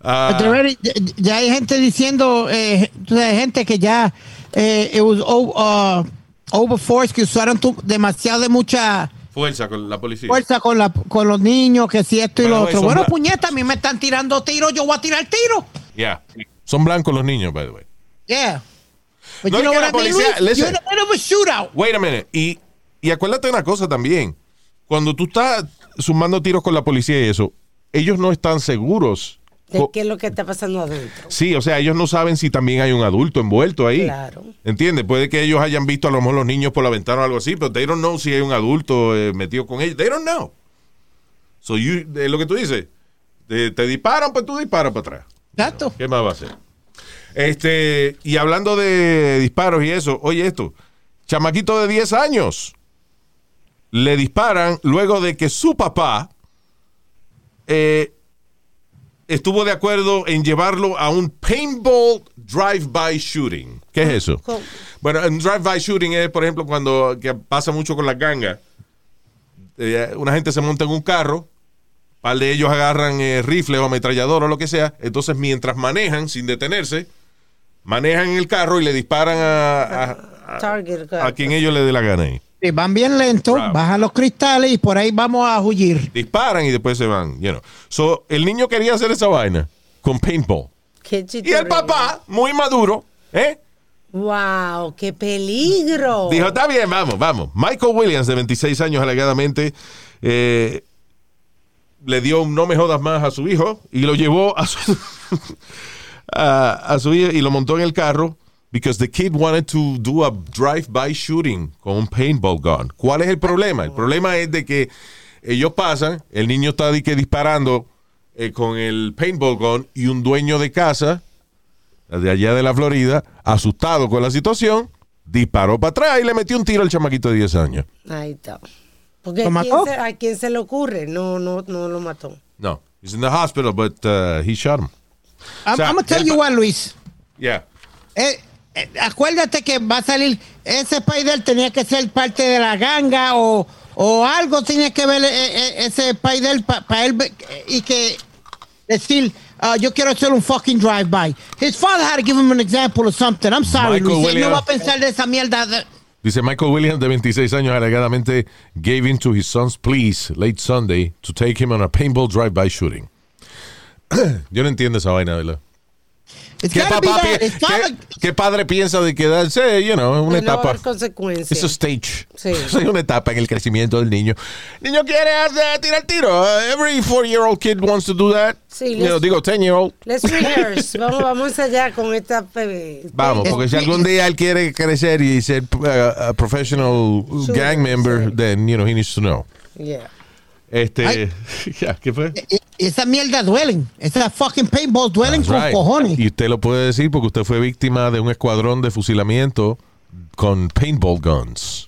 Ah, already- ya, ya hay gente diciendo, eh, gente que ya eh, it was o- uh, overforce, que usaron demasiado de mucha fuerza con la policía. fuerza con, la, con los niños, que si esto y Bueno, lo otro. Bueno, puñeta, a mí me están tirando tiros, yo voy a tirar tiro. Yeah. Son blancos los niños, by the way. Yeah. But No, you know que la I mean, policía- listen. You're in the middle of a shootout. Wait a minute. Y, y acuérdate una cosa también. Cuando tú estás sumando tiros con la policía y eso, ellos no están seguros. ¿De qué es lo que está pasando adentro? Sí, o sea, ellos no saben si también hay un adulto envuelto ahí. Claro. ¿Entiendes? Puede que ellos hayan visto a lo mejor los niños por la ventana o algo así, pero they don't know si hay un adulto eh, metido con ellos. They don't know. So you, es lo que tú dices. Te, te disparan, pues tú disparas para atrás. Exacto. ¿Qué más va a hacer? Este, y hablando de disparos y eso, oye esto, chamaquito de 10 años le disparan luego de que su papá eh, estuvo de acuerdo en llevarlo a un paintball drive-by shooting. ¿Qué es eso? Bueno, un drive-by shooting es, por ejemplo, cuando que pasa mucho con las gangas. Eh, una gente se monta en un carro, par de ellos agarran eh, rifle o ametrallador o lo que sea. Entonces, mientras manejan sin detenerse, manejan el carro y le disparan a, a- a- Target. a quien ellos le dé la gana ahí. Y van bien lento, Bravo. bajan los cristales y por ahí vamos a huir. Disparan y después se van. You know. So, el niño quería hacer esa vaina con paintball. Qué Y el papá, muy maduro, ¿eh? Wow, qué peligro. Dijo, está bien, vamos, vamos. Michael Williams, de 26 años alegadamente, eh, le dio un no me jodas más a su hijo y lo llevó a su, a, a su hijo y lo montó en el carro because the kid wanted to do a drive-by shooting con un paintball gun. ¿Cuál es el problema? El problema es de que ellos pasan, el niño está que disparando eh, con el paintball gun y un dueño de casa de allá de la Florida, asustado con la situación, disparó para atrás y le metió un tiro al chamaquito de 10 años. Ahí está. Porque ¿Lo ¿a quién, mató? se, a quién se le ocurre? No, no, no lo mató. No, he's in the hospital, but uh, he shot him. I'm, O sea, I'm gonna tell el you what, Luis. Yeah. Eh, acuérdate que va a salir, ese Spider tenía que ser parte de la ganga o, o algo tiene que ver eh, eh, ese Spider para él eh, y que decir, ah, yo quiero hacer un fucking drive-by. His father had to give him an example or something. I'm sorry, Michael Luis. Él no va a pensar de esa mierda. de- Dice Michael Williams, de 26 años, alegadamente gave in to his son's pleas late Sunday to take him on a paintball drive-by shooting. Yo no entiendo esa vaina, ¿verdad? It's ¿Qué, papá that. qué- qué padre piensa de quedarse, you know, una no etapa? consecuencias. Es a stage. Sí. Es una etapa en el crecimiento del niño. Niño quiere hacer- tirar tiro. Uh, every four-year-old kid wants to do that. Sí, You know, digo, ten-year-old. Let's rehearse. vamos, vamos allá con esta. eh, Vamos, porque si algún día él quiere crecer y ser uh, a professional gang member, sí. then, you know, he needs to know. yeah. Este, Ay. ya, ¿qué fue? e- esa mierda duelen. Esa fucking paintball duelen con Right. cojones. Y usted lo puede decir porque usted fue víctima de un escuadrón de fusilamiento con paintball guns.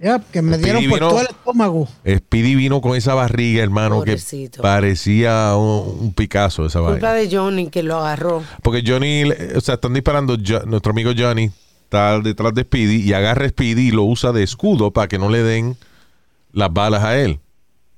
Yep, que me dieron Speedy por vino- todo el estómago. Speedy vino con esa barriga, hermano, Pobrecito. que parecía un, un Picasso esa Culpa vaina. de Johnny que lo agarró. Porque Johnny, o sea, están disparando, Jo- nuestro amigo Johnny está detrás de Speedy y agarra a Speedy y lo usa de escudo para que no le den las balas a él.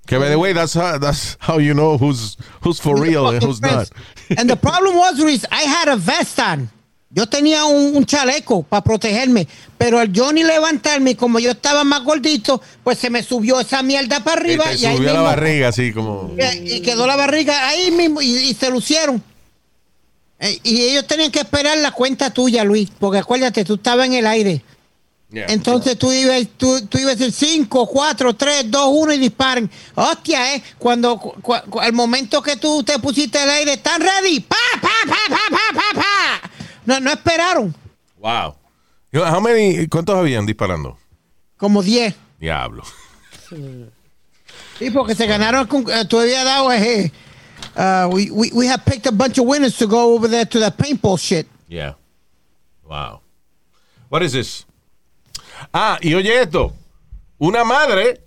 Que by the way, that's how, that's how you know who's who's for real and who's not. And the problem was, Luis, I had a vest on. Yo tenía un, un chaleco para protegerme, pero al ni levantarme, como yo estaba más gordito, pues se me subió esa mierda para Y arriba y, ahí subió la mismo- barriga así como. y quedó la barriga ahí mismo y, y se lucieron. Eh, Y ellos tenían que esperar la cuenta tuya, Luis, porque acuérdate, tú estabas en el aire. Yeah. Entonces tú ibas, tú, tú ibas a decir 5, 4, 3, 2, 1 y disparen. Hostia, ¿eh? Cuando, cu- cu- al momento que tú te pusiste al aire, ¿están ready? ¡Pa, pa, pa, pa, pa, pa, pa! No, no esperaron. Wow. How many- ¿Cuántos habían disparando? Como 10. Diablo. Sí, porque se ganaron. Con, eh, tú habías dado. Eh, uh, we, we, we have picked a bunch of winners to go over there to the paintball shit. Yeah. Wow. What is this? Ah, y oye esto. Una madre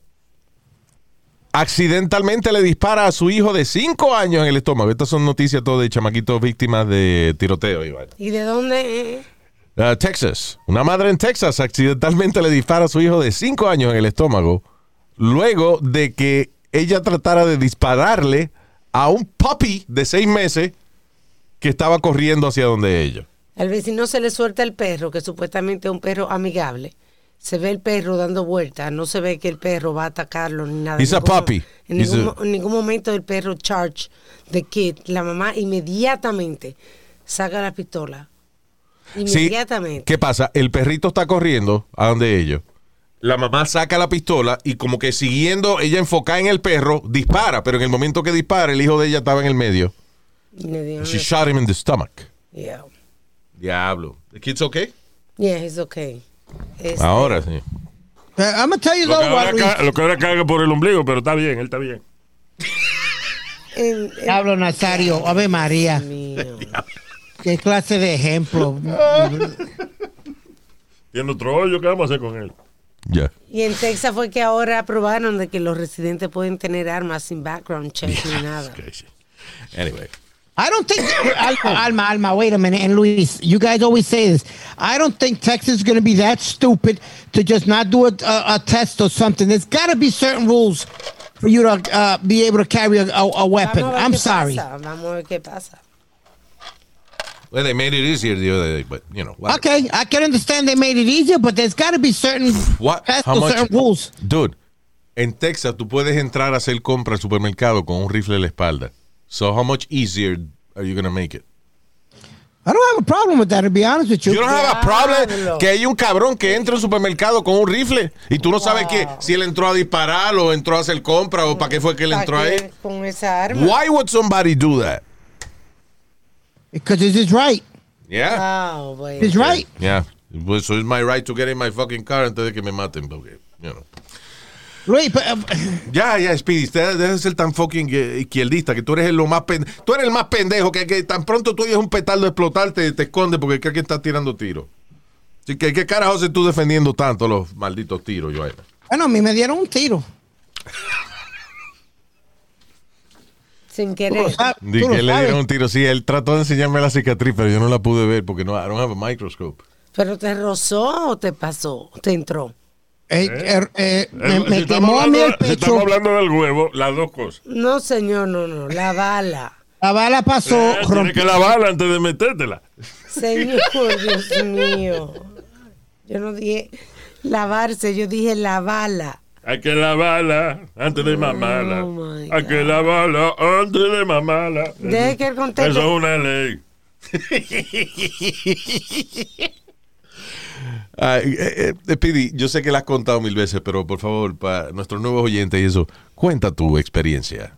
accidentalmente le dispara a su hijo de 5 años en el estómago. Estas son noticias todo de chamaquitos víctimas de tiroteo. vaina. ¿Y de dónde? Uh, Texas. Una madre en Texas accidentalmente le dispara a su hijo de 5 años en el estómago luego de que ella tratara de dispararle a un puppy de 6 meses que estaba corriendo hacia donde ella. Al vecino se le suelta el perro, que supuestamente es un perro amigable. Se ve el perro dando vueltas, no se ve que el perro va a atacarlo ni nada. He's a puppy. En He's ningún, a- mo- en ningún momento el perro charge the kid. La mamá inmediatamente saca la pistola. Sí, Inmediatamente. ¿Qué pasa? El perrito está corriendo a donde ellos. La mamá saca la pistola y como que siguiendo, ella enfocada en el perro, dispara, pero en el momento que dispara, el hijo de ella estaba en el medio. She shot him in the stomach. Yeah. Diablo. ¿The kid's okay? Yeah, it's okay. Este, Ahora sí. I'm going to tell you Lo que, ahora ca- lo que ahora caga por el ombligo, pero está bien, él está bien. en- en- Diablo Nazario, Ave María. mío. Qué clase de ejemplo. Tiene otro hoyo, ¿qué vamos a hacer con él? Ya. Y en Texas fue que ahora aprobaron de que los residentes pueden tener armas sin background check ni nada. Crazy. Anyway. I don't think Alma, Alma, Alma, wait a minute, and Luis, you guys always say this. I don't think Texas is going to be that stupid to just not do a, a, a test or something. There's got to be certain rules for you to uh, be able to carry a, a, a weapon. Vamos I'm qué sorry. pasa, Vamos a ver. Well, they made it easier the other day, but, you know. whatever. Okay, I can understand they made it easier, but there's got to be certain What? tests How or much? certain rules. Dude, en Texas tú puedes entrar a hacer compra al supermercado con un rifle en la espalda. So how much easier are you going to make it? I don't have a problem with that, to be honest with you. You don't have a problem que hay un cabrón que entra al supermercado con un rifle y tú no sabes que si él entró a disparar o entró a hacer compra o para qué fue que él ¿Para entró qué ahí. Con esa arma. Why would somebody do that? Because this is right. Yeah. Ah, bueno. It's right. Yeah. So it's my right to get in my fucking car antes de que me maten. Porque, you know. Luis, Ya, ya, Speedy, usted deja de ser tan fucking eh, izquierdista que tú eres el lo más pen- tú eres el más pendejo que, que tan pronto tú oyes un petardo explotar te, te esconde porque cree que está tirando tiros. Así que, ¿qué carajo haces tú defendiendo tanto los malditos tiros, Joel? bueno, a mí me dieron un tiro. Sin querer. Di que le dieron un tiro. Sí, él trató de enseñarme la cicatriz, pero yo no la pude ver porque no, I don't have a microscope. ¿Pero te rozó o te pasó? ¿Te entró? Eh, eh, eh, me, Eh, me si estamos quemó a mí hablando- el si pecho. estamos hablando del huevo, las dos cosas. No, señor, no, no. La bala. La bala pasó, Eh, Tienes rompió. que lavarla antes de metértela. Señor, Dios mío. Yo no dije lavarse, yo dije la bala. Hay que lavarla antes de mamarla. Oh, Hay que lavarla antes de mamarla. Deje que él conteste. Eso es una ley. Ah, eh, eh, Speedy, yo sé que la has contado mil veces, pero por favor, para nuestros nuevos oyentes y eso, cuenta tu experiencia.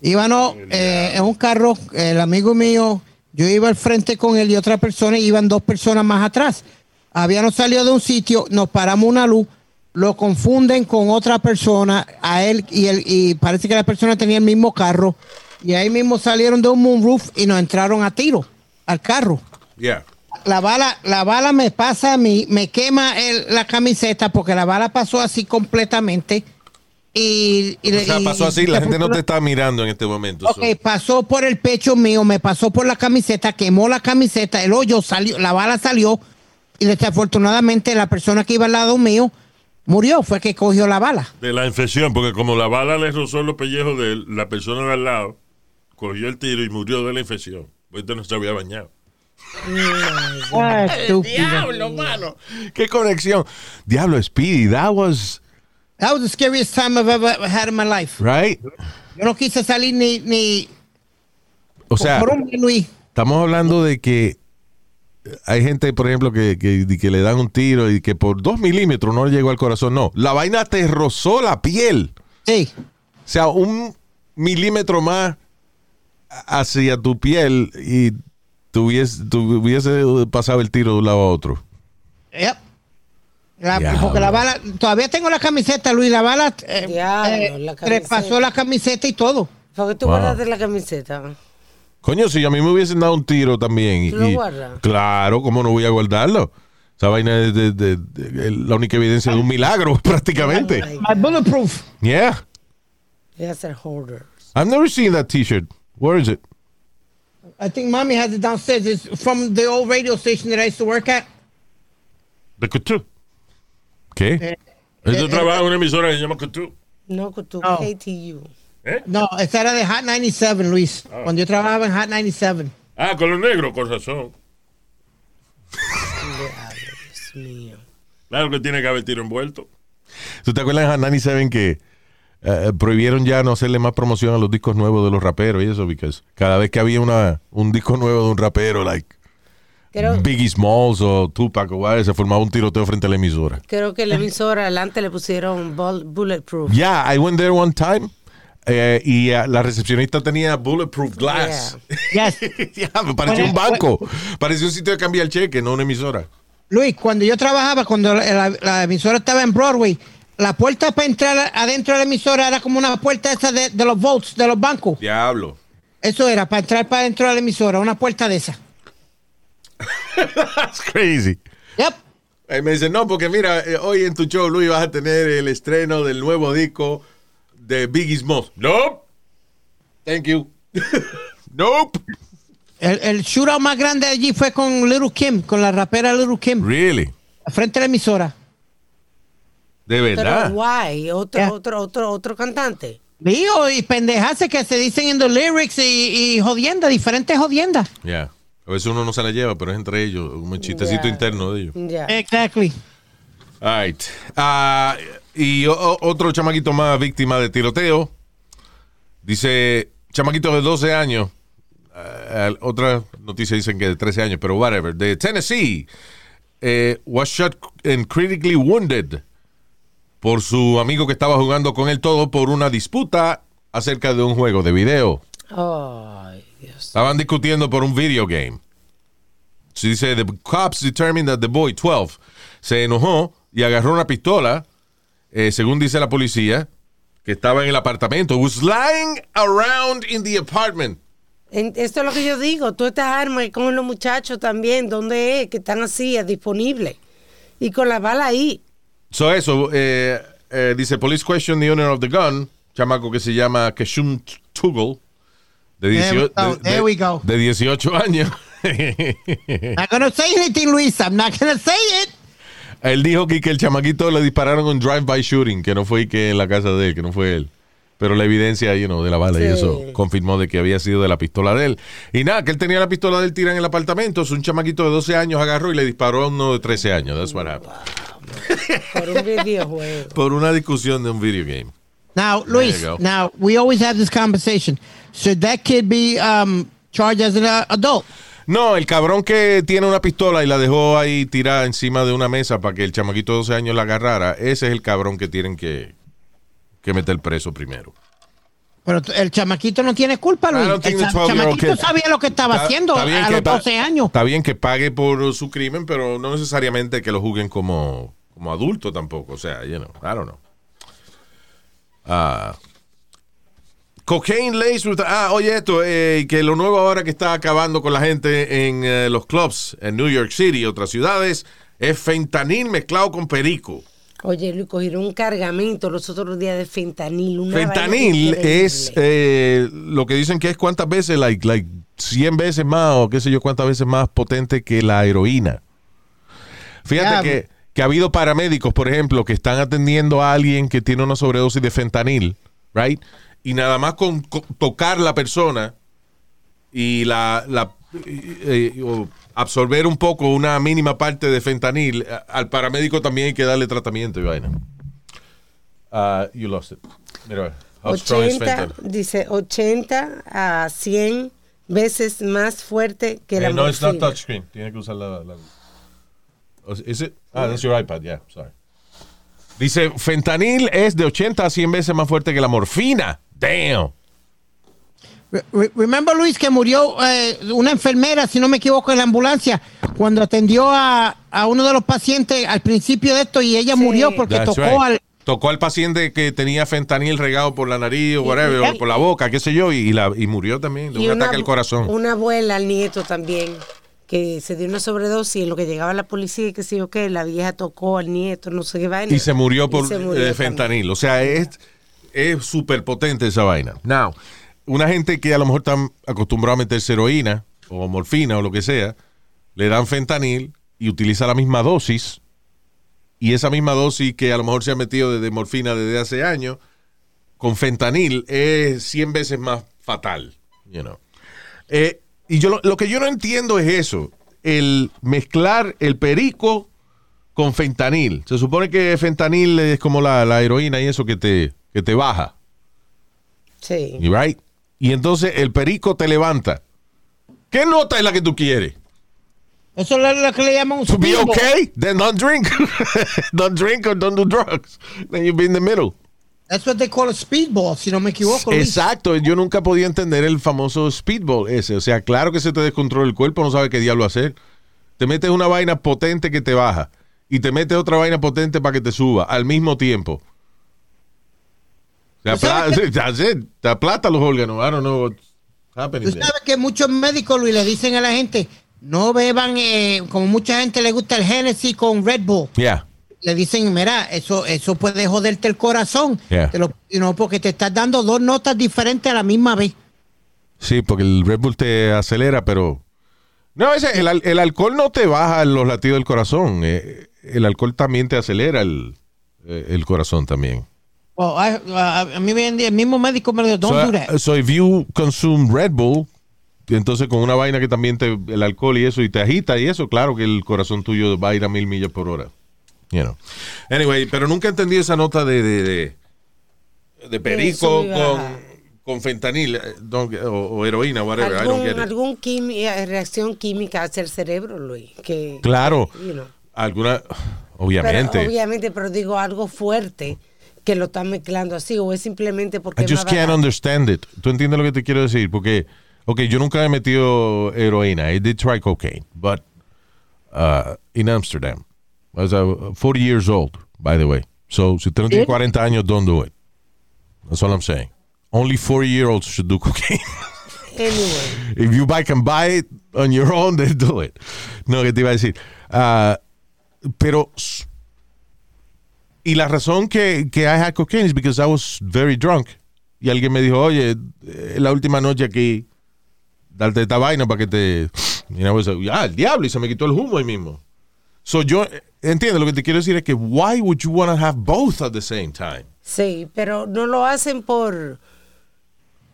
Íbamos eh, en un carro, el amigo mío, yo iba al frente con él y otra persona, y iban dos personas más atrás. Habíamos salido de un sitio, nos paramos una luz, lo confunden con otra persona, a él y él, y parece que la persona tenía el mismo carro, y ahí mismo salieron de un moonroof y nos entraron a tiro al carro. Yeah. La bala, la bala me pasa a mí, me quema el- la camiseta porque la bala pasó así completamente. Y, y- O sea, y- pasó así, y la gente no te está mirando en este momento. Ok, pasó por el pecho mío, me pasó por la camiseta, quemó la camiseta, el hoyo salió, la bala salió, y desafortunadamente la persona que iba al lado mío murió, fue que cogió la bala. De la infección, porque como la bala le rozó los pellejos de la persona de al lado, cogió el tiro y murió de la infección. Entonces no se había bañado. Ah. Diablo, mano. Qué conexión. Diablo, Speedy, that was, That was the scariest time I've ever had in my life. right? Yo no quise salir ni, ni O sea, por un estamos hablando de que hay gente, por ejemplo, que, que, que le dan un tiro y que por dos milímetros no le llegó al corazón. No, la vaina te rozó la piel. Sí. O sea, un milímetro más hacia tu piel y tuviese, tuviese pasado el tiro de un lado a otro. Yep. La- porque la bala, todavía tengo la camiseta, Luis, la bala eh, Diablo, eh, la traspasó la camiseta y todo. ¿Por qué tú Wow. guardaste la camiseta? Coño, si a mí me hubiesen dado un tiro también. y- ¿Tú lo y- guardas? Claro, ¿cómo no voy a guardarlo? Esa vaina es de- de- de- de- la única evidencia de un milagro, prácticamente. My bulletproof. Yeah. Ser hoarder. I've never seen that t-shirt. Where is it? I think mommy has it downstairs. It's from the old radio station that I used to work at. De Cutú. ¿Qué? Yo trabajo en una emisora que se llama Cutú. No, con tu No. KTU. ¿Eh? No, esa era de Hot 97, Luis. Cuando yo trabajaba en Hot 97. Ah, con los negros, con razón. Dios mío. Claro que tiene que haber tiro envuelto. ¿Tú te acuerdas de Hot 97 que eh, prohibieron ya no hacerle más promoción a los discos nuevos de los raperos y eso? Porque cada vez que había una, un disco nuevo de un rapero, like Creo, Biggie Smalls o Tupac o whatever, se formaba un tiroteo frente a la emisora. creo que la emisora adelante le pusieron bul- bulletproof. Yeah, I went there one time eh, y eh, la recepcionista tenía bulletproof glass. Yes. Ya, me parecía un banco. Parecía un sitio de cambiar cheque, no una emisora. Luis, cuando yo trabajaba, cuando la, la- la emisora estaba en Broadway, la puerta para entrar adentro de la emisora era como una puerta esa de, de los vaults, de los bancos. Diablo. Eso era, para entrar para dentro de la emisora, una puerta de esa. That's crazy. Yep. Y me dice, no, porque mira, eh, hoy en tu show, Luis, vas a tener el estreno del nuevo disco de Biggie Smalls. Nope. Thank you. nope. El, el shootout más grande allí fue con Little Kim, con la rapera Little Kim, Really? frente a la emisora. De Pero verdad. guay, otro, Yeah. otro, otro, otro cantante. Mío, y pendejadas que se dicen en los lyrics y, y jodienda, diferentes jodiendas. Yeah. A veces uno no se la lleva, pero es entre ellos, un chistecito Yeah. interno de ellos. Ya. Exactly. All right. Ah, y o- otro chamaquito más víctima de tiroteo. Dice, chamaquito de 12 años. Ah, otra noticia dicen que de 13 años, pero whatever. De Tennessee. eh, was shot and critically wounded por su amigo que estaba jugando con él todo por una disputa acerca de un juego de video. Dios. Estaban discutiendo por un video game. Se dice, the cops determined that the boy, 12, se enojó y agarró una pistola, eh, según dice la policía, que estaba en el apartamento. Was lying around in the apartment. En- esto es lo que yo digo. Tú estas armas y con los muchachos también, ¿dónde es? Que están así, es disponible. Y con la bala ahí. So eso, eh, eh, dice, police question the owner of the gun, chamaco que se llama Keshum Tuggle, de, There we 18 go, de- there de- we go. de 18 años. Not gonna say anything, Luis. I'm not gonna say it. Él dijo que, que el chamaquito le dispararon un drive-by shooting, que no fue que en la casa de él, que no fue él. Pero la evidencia, you know, de la bala y eso confirmó de que había sido de la pistola de él. Y nada, que él tenía la pistola del tira en el apartamento. Es un chamaquito de 12 años agarró y le disparó a uno de 13 años. That's what happened. Por un videojuego. Por una discusión de un video game. Now, Luis. Now we always have this conversation. Should that kid be um, charged as an uh, adult? No, el cabrón que tiene una pistola y la dejó ahí tirada encima de una mesa para que el chamaquito de 12 años la agarrara, ese es el cabrón que tienen que, que meter preso primero. Pero el chamaquito no tiene culpa, Luis. El the cha- 12-year-old chamaquito sabía lo que estaba Está- haciendo está a los pa- 12 años. Está bien que pague por su crimen, pero no necesariamente que lo juzguen como, como adulto tampoco. O sea, you know, I don't know. Ah. cocaine laced with... Ah, oye esto, eh, que lo nuevo ahora que está acabando con la gente en eh, los clubs en New York City y otras ciudades es fentanil mezclado con perico. Oye, Luis, cogieron un cargamento los otros días de fentanil. Una Fentanil es eh, lo que dicen que es cuántas veces, like, like 100 veces más o qué sé yo cuántas veces más potente que la heroína. Fíjate que, que ha habido paramédicos, por ejemplo, que están atendiendo a alguien que tiene una sobredosis de fentanil, right? Y nada más con, co- tocar la persona y la, la- eh, eh, o absorber un poco una mínima parte de fentanil, al paramédico también hay que darle tratamiento y vaina. Ah, you lost it. Mira, a ver. How strong is 80, fentanyl? dice 80 a 100 veces más fuerte que la Eh, no, it's not touchscreen. Tiene que usar la, la- Is it? Ah, that's your iPad. Yeah, sorry. Dice, fentanil es de 80 a 100 veces más fuerte que la morfina. Damn. Re- re- Remember, Luis, que murió eh, una enfermera, si no me equivoco, en la ambulancia, cuando atendió a, a uno de los pacientes al principio de esto y ella Sí. murió porque That's tocó right. al... Tocó al paciente que tenía fentanil regado por la nariz o whatever, o por la boca, qué sé yo, y, y la, y murió también de un Y una- ataque al corazón. Una abuela, al nieto también, que se dio una sobredosis en lo que llegaba la policía y que sé yo qué, la vieja tocó al nieto, no sé qué vaina. y se murió por se murió eh, fentanil. O sea, es es súper potente esa vaina. Now, una gente que a lo mejor están acostumbrada a meterse heroína o morfina o lo que sea, le dan fentanil y utiliza la misma dosis. Y esa misma dosis que a lo mejor se ha metido de, de morfina desde hace años, con fentanil es 100 veces más fatal. You know. Eh, y yo lo, lo que yo no entiendo es eso, el mezclar el perico con fentanil. Se supone que fentanil es como la, la heroína y eso que te, que te baja. Sí. y right? Y entonces el perico te levanta. ¿Qué nota es la que tú quieres? Eso es lo que le llaman un To be okay, then don't drink. don't drink or don't do drugs. Then you be in the middle. That's what they call a speedball, si no me equivoco. Luis. Exacto, yo nunca podía entender el famoso speedball ese. O sea, claro que se te descontrola el cuerpo, no sabe qué diablo hacer. Te metes una vaina potente que te baja y te metes otra vaina potente para que te suba al mismo tiempo. Te, ¿Tú sabes apla- that's it. Te aplata los órganos. I don't know what's happening Tú there. sabes que muchos médicos, Luis, le dicen a la gente, no beban, eh, como mucha gente le gusta el Genesis con Red Bull. Yeah. Le dicen, mira, eso, eso puede joderte el corazón. Yeah. Te lo- porque te estás dando dos notas diferentes a la misma vez. Sí, porque el Red Bull te acelera, pero... No, ese, el, el alcohol no te baja los latidos del corazón. eh, el alcohol también te acelera el, eh, el corazón también. Well, I- a, a mí me- el mismo médico me dijo, don't so, do that. so if you consume Red Bull, entonces con una vaina que también te, el alcohol y eso, y te agita y eso, claro que el corazón tuyo va a ir a mil millas por hora. You know. Anyway, pero nunca entendí esa nota de, de, de, de perico con, fentanil eh, o, heroína, whatever. I don't Algún, get it. algún quimi- eh, reacción química hacia el cerebro, Luis. Que, Claro. you know. Alguna, Pero, obviamente. obviamente, pero digo algo fuerte que lo están mezclando así, o es simplemente porque I just can't barato. understand it. ¿Tú entiendes lo que te quiero decir? Porque, ok, yo nunca he metido heroína. I did try cocaine, but uh, in Amsterdam. I was uh, 40 years old, by the way. So, si usted no tiene 40 años, don't do it. That's all I'm saying. Only 40 year olds should do cocaine. Anyway, If you buy, can buy it on your own, then do it. No, que te iba a decir. Ah, pero, y la razón que, que I had cocaine is because I was very drunk. Y alguien me dijo, oye, eh, la última noche aquí, darte esta vaina para que te. Y ah, el diablo, y se me quitó el humo ahí mismo. So yo, entiendo, lo que te quiero decir es que, why would you want to have both at the same time? sí, pero no lo hacen por.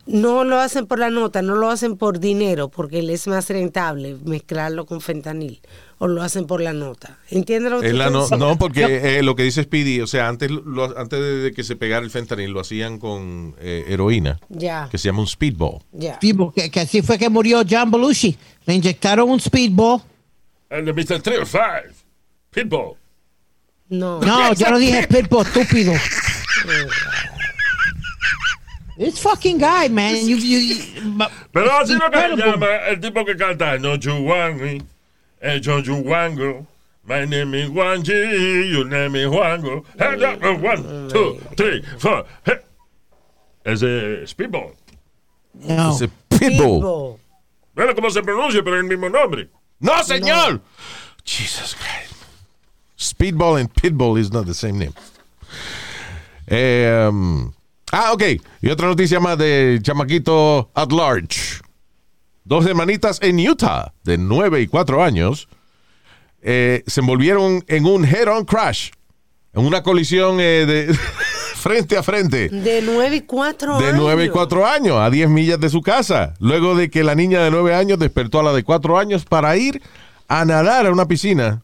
No lo hacen por la nota, no lo hacen por dinero, porque le es más rentable mezclarlo con fentanil. O lo hacen por la nota. ¿Entiendes lo que la no, no, porque eh, lo que dice Speedy, o sea, antes, lo- antes de, que se pegara el fentanil, lo hacían con eh, heroína, Ya, que se llama un speedball. ya. Sí, porque que así fue que murió John Belushi. Le inyectaron un speedball. El de Mr. 305. Pitbull. No. No, yo no dije speedball, estúpido. This fucking guy, man. You, you, you- Pero así lo que llama el tipo que canta No you want me, eh, don't you want go. My name is Juan G, your name is Juango. Hey, yeah, uh, One, two, three, four. Hey. Ese es Speedball. no. Ese pitbull. Pitbull. Bueno, cómo se pronuncia, pero es el mismo nombre. No, señor. Jesus Christ. Speedball and pitbull is not the same name. Eh, um, ah, ok. Y otra noticia más de chamaquito at large. Dos hermanitas en Utah, de 9 y 4 años, eh, se envolvieron en un head-on crash, en una colisión eh, de frente a frente. De 9 y 4 De años. 9 y 4 años, a 10 millas de su casa. Luego de que la niña de 9 años despertó a la de 4 años para ir a nadar a una piscina.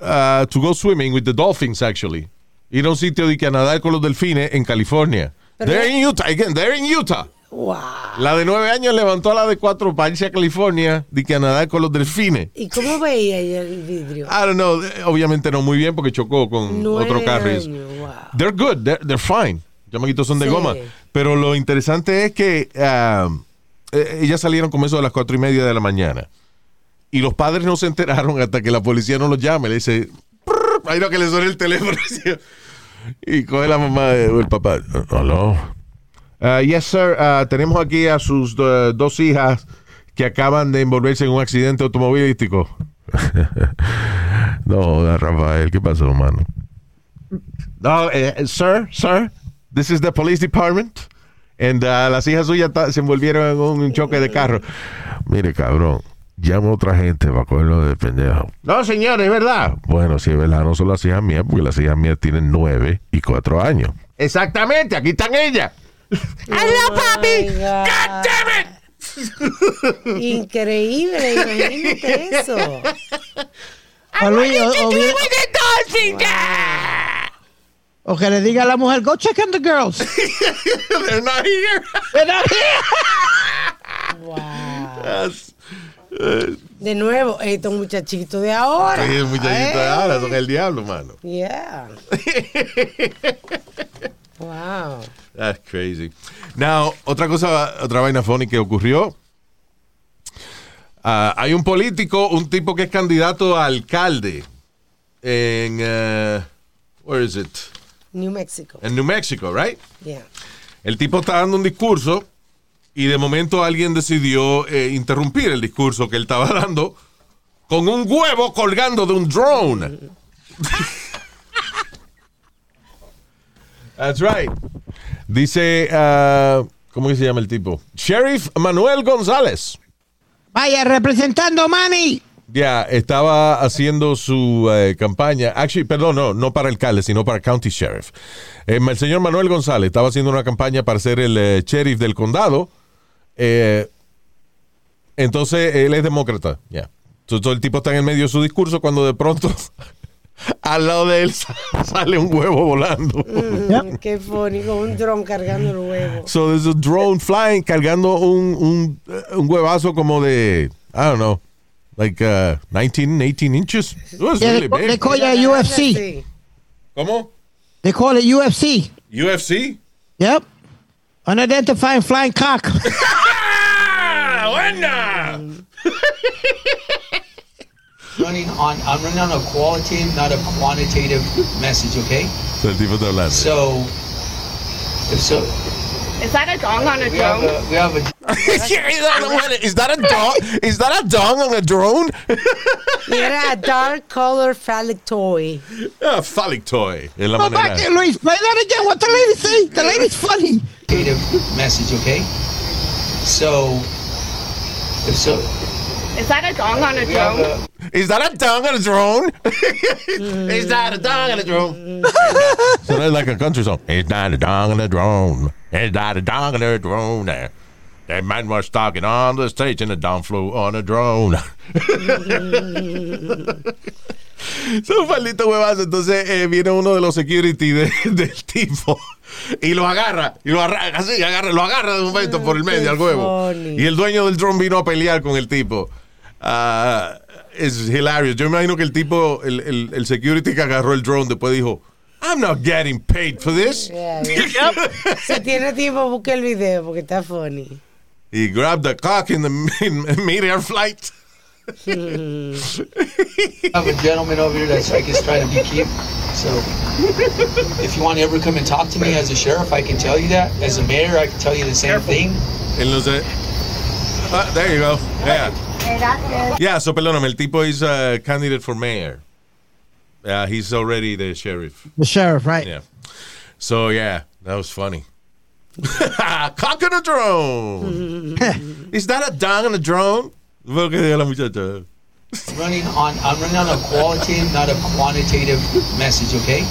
uh, to go swimming with the dolphins, actually. Ir a un sitio de que a nadar con los delfines en California. Pero- they're in Utah, again, they're in Utah. Wow. La de 9 años levantó a la de 4 para irse a California de que a nadar con los delfines. ¿Y cómo veía ella el vidrio? I don't know, obviamente no muy bien porque chocó con Nueve otro carro. wow. They're good, they're, they're fine. Chamaquitos son de Sí. goma. Pero lo interesante es que ah, eh, ellas salieron como eso a las cuatro y media de la mañana. Y los padres no se enteraron hasta que la policía no los llame. Le dice, ahí no que le suena el teléfono. y coge la mamá o el papá. Hello. Ah, yes, sir. Ah, tenemos aquí a sus eh, dos hijas que acaban de envolverse en un accidente automovilístico. no, Rafael, ¿qué pasó, mano? No, eh, sir, sir, this is the police department. And uh, las hijas suyas se envolvieron en un choque de carro. Mire, cabrón, llama a otra gente para cogerlo de pendejo. No, señor, es verdad. Bueno, si es verdad, no son las hijas mías, porque las hijas mías tienen nueve y cuatro años. Exactamente, aquí están ellas. ¡Hello, papi! God damn it! Increíble, imagínate eso. O, que le diga a la mujer, go check on the girls. They're not here. They're not here. Wow. De nuevo, estos muchachitos de ahora. Sí, muchachitos de ahora son el diablo, mano. Yeah. wow. That's crazy. Now, otra cosa, otra vaina funny que ocurrió. Ah, hay un político, un tipo que es candidato a alcalde en, eh, where is it? New Mexico. En New Mexico, right? Yeah. El tipo está dando un discurso y de momento alguien decidió eh, interrumpir el discurso que él estaba dando con un huevo colgando de un drone. That's right. Dice, ah, ¿cómo que se llama el tipo? Sheriff Manuel González. Vaya, representando Manny. Ya, estaba haciendo su eh, campaña. Actually, perdón, no, no para alcalde, sino para county sheriff. Eh, el señor Manuel González estaba haciendo una campaña para ser el eh, sheriff del condado. Entonces, él es demócrata. Ya. Entonces, todo el tipo está en el medio de su discurso cuando de pronto al lado de él sa- sale un huevo volando. Mm, Qué funny, con un dron cargando el huevo. So there's a drone flying cargando un, un, eh, un huevazo como de, I don't know, like uh, 19, 18 inches. It was Yeah, really they, they big. call it UFC. ¿Cómo? They call it UFC. UFC? Yep. Unidentified flying cock. ¡Ah! ¡Buena! running on I'm running on a qualitative, not a quantitative message, okay? So el tipo está hablando. So if so Is that a dong on a we have drone? a we have a Is that a dong? Is that a dong on a drone? Era a dark color phallic toy. A phallic toy. En la Go back manera. there, Luis. Play that again. What the lady say? The lady's funny. qualitative message, okay? So if so Is that a dong on a drone? Is that a dong on a drone? Is that a dong on a drone? so that's like a country song. Is that a dong on a drone? Is that a dong on a drone? That man was talking on the stage and the dong flew on a drone. Son maldito huevazo. Entonces eh, viene uno de los security de- del tipo y lo agarra. Y lo agarra, así, agarra, lo agarra de un momento por el medio al huevo. Y el dueño del drone vino a pelear con el tipo. Ah, es hilarious. Yo imagino que el tipo, el, el, el security que agarró el drone después dijo, I'm not getting paid for this. Yeah, yeah. Si tiene tiempo, busque el video porque está funny. He grabbed the cock in the in mid-air flight. have a gentleman over here that's I guess trying to be cute. So if you want to ever come and talk to me as a sheriff, I can tell you that. As a mayor, I can tell you the same thing. Él no sé. Ah, there you go. Yeah. Yeah, so perdóname, el tipo is a candidate for mayor. Yeah, he's already the sheriff. The sheriff, right? Yeah. So yeah, that was funny. Cock on a drone. Is that a dong on a drone? Fue lo que dijo la muchacha. I'm running on I'm running on a qualitative, not a quantitative message, okay?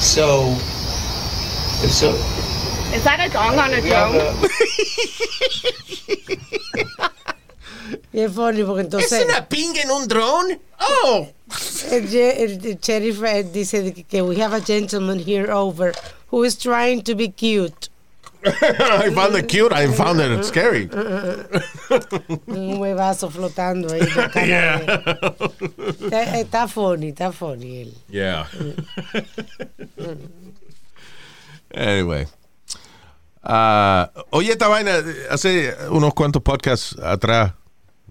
So if so Is that a dong on a we have drone? a, Y es funny porque entonces pinga en un drone? Oh. el, ye- el- el sheriff eh, dice que, que we have a gentleman here over who is trying to be cute. I found it cute. I found it scary. Un huevazo flotando ahí. de cara de- Está, está funny, está funny él. Yeah. anyway. Ah, oye, esta vaina, hace unos cuantos podcasts atrás,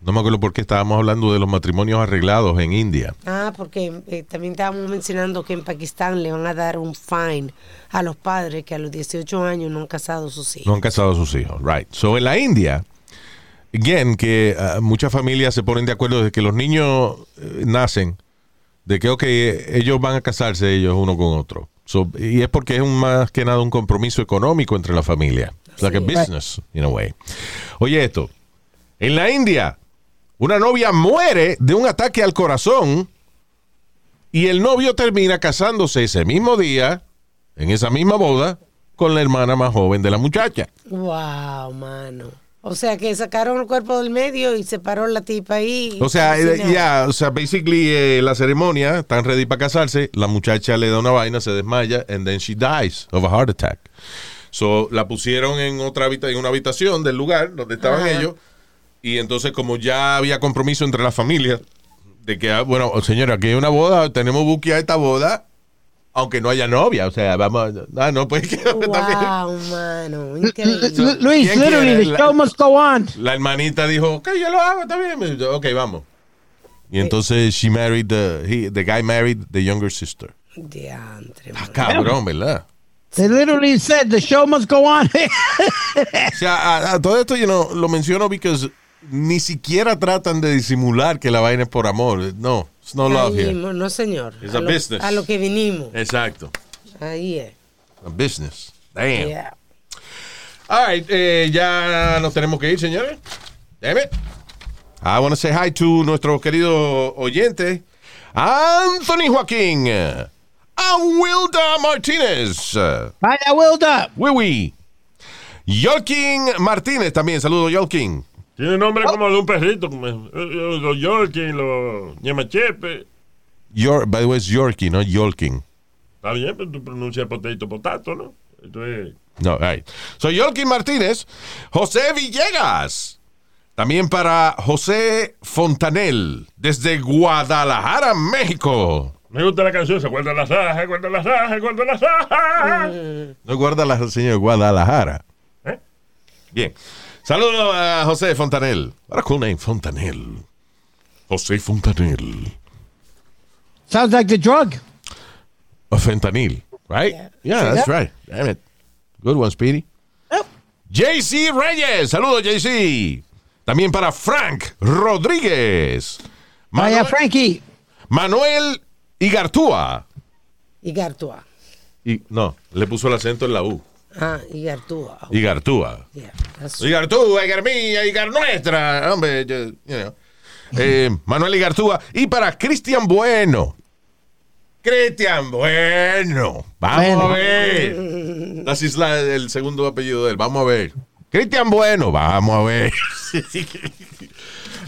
no me acuerdo por qué estábamos hablando de los matrimonios arreglados en India. Ah, porque eh, también estábamos mencionando que en Pakistán le van a dar un fine a los padres que a los 18 años no han casado a sus hijos. No han casado a sus hijos, right. So, en la India, again, que ah, muchas familias se ponen de acuerdo de que los niños eh, nacen, de que, ok, ellos van a casarse ellos uno con otro. So, y es porque es un, más que nada un compromiso económico entre la familia. It's like a business, in a way. Oye esto, en la India, una novia muere de un ataque al corazón y el novio termina casándose ese mismo día, en esa misma boda, con la hermana más joven de la muchacha. Wow, mano. O sea que sacaron el cuerpo del medio y se paró la tipa ahí. O sea, eh, ya, o sea, basically eh, la ceremonia, están ready para casarse, la muchacha le da una vaina, se desmaya, and then she dies of a heart attack. So, la pusieron en otra habita- en una habitación del lugar donde estaban Ajá. ellos, y entonces como ya había compromiso entre las familias, de que, ah, bueno, señora, aquí hay una boda, tenemos buqueada esta boda, aunque no haya novia, o sea, vamos, ah, no, pues que también. Wow, mano. Increíble. Lu- Luis, ¿Quién literally, quiere? the show must go on. La hermanita dijo, ok, yo lo hago, está bien. Me- Ok, vamos. Y entonces she married, the, he- the guy married the younger sister. Diantre, Ah, cabrón, ¿verdad? They literally said the show must go on. O sea, a, a todo esto yo no lo menciono porque ni siquiera tratan de disimular que la vaina es por amor. No, it's no love Ahí here. mismo, no, señor. It's a a lo, business. A lo que vinimos. Exacto. Ahí es. A business. Damn. Yeah. All right, eh, ya nos tenemos que ir, señores. Damn it. I want to say hi to nuestro querido oyente, Anthony Joaquín. A Wilda Martínez. Vaya, Wilda. Oui, oui. Yolkin Martínez también. Saludos, Yolkin. Tiene nombre como de un perrito, como los Yorkie, los Ñemachepe. Yor, by the way, es Yorkie, no Yolkin. Está bien, pero tú pronuncias potato, potato, ¿no? No, right. Soy Yolkin Martínez. José Villegas. También para José Fontanel, desde Guadalajara, México. Me gusta la canción, se guarda la raja, guarda la raja, guarda la raja. No guarda la señor Guadalajara. ¿Eh? Bien. Saludos a José Fontanel. What a cool name, Fontanel. José Fontanel. Sounds like the drug. O fentanil, right? Yeah, that's right. Damn it. Good one, Speedy. Yep. JC Reyes. Saludos, JC. También para Frank Rodríguez. Vaya, Manuel, Frankie. Manuel Igartúa. Y Gartua. Y, no, le puso el acento en la U. Ah. Igartúa. Yeah, that's- Igartúa, Igar mía, Igar nuestra. Hombre, yo- you know. Eh, Manuel Igartúa. Y para Cristian Bueno. Cristian Bueno. Vamos Bueno. a ver. Así es la- el segundo apellido de él. Vamos a ver. Cristian Bueno. Vamos a ver.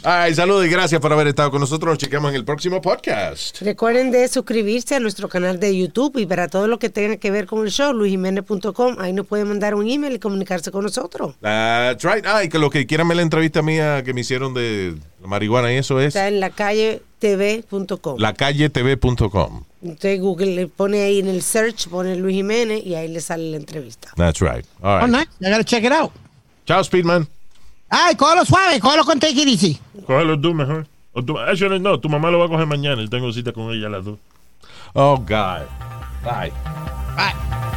Ay, saludos y gracias por haber estado con nosotros. Nos chequeamos en el próximo podcast. Recuerden de suscribirse a nuestro canal de YouTube y para todo lo que tenga que ver con el show, luisjiménez.com. Ahí nos pueden mandar un email y comunicarse con nosotros. That's right. Ah, y que lo que quieran ver la entrevista mía que me hicieron de la marihuana y eso es Está en la calle tv.com. lacalletv.com. Usted Google le pone ahí en el search, pone Luis Jiménez y ahí le sale la entrevista. That's right. All Oh, right. nice. I gotta check it out. Chao, Speedman. Ay, cógelo suave, cógelo con take it easy. Cógelo tú mejor. O tu, actually, no, tu mamá lo va a coger mañana. Yo tengo cita con ella a las dos. Oh, God. Bye. Bye.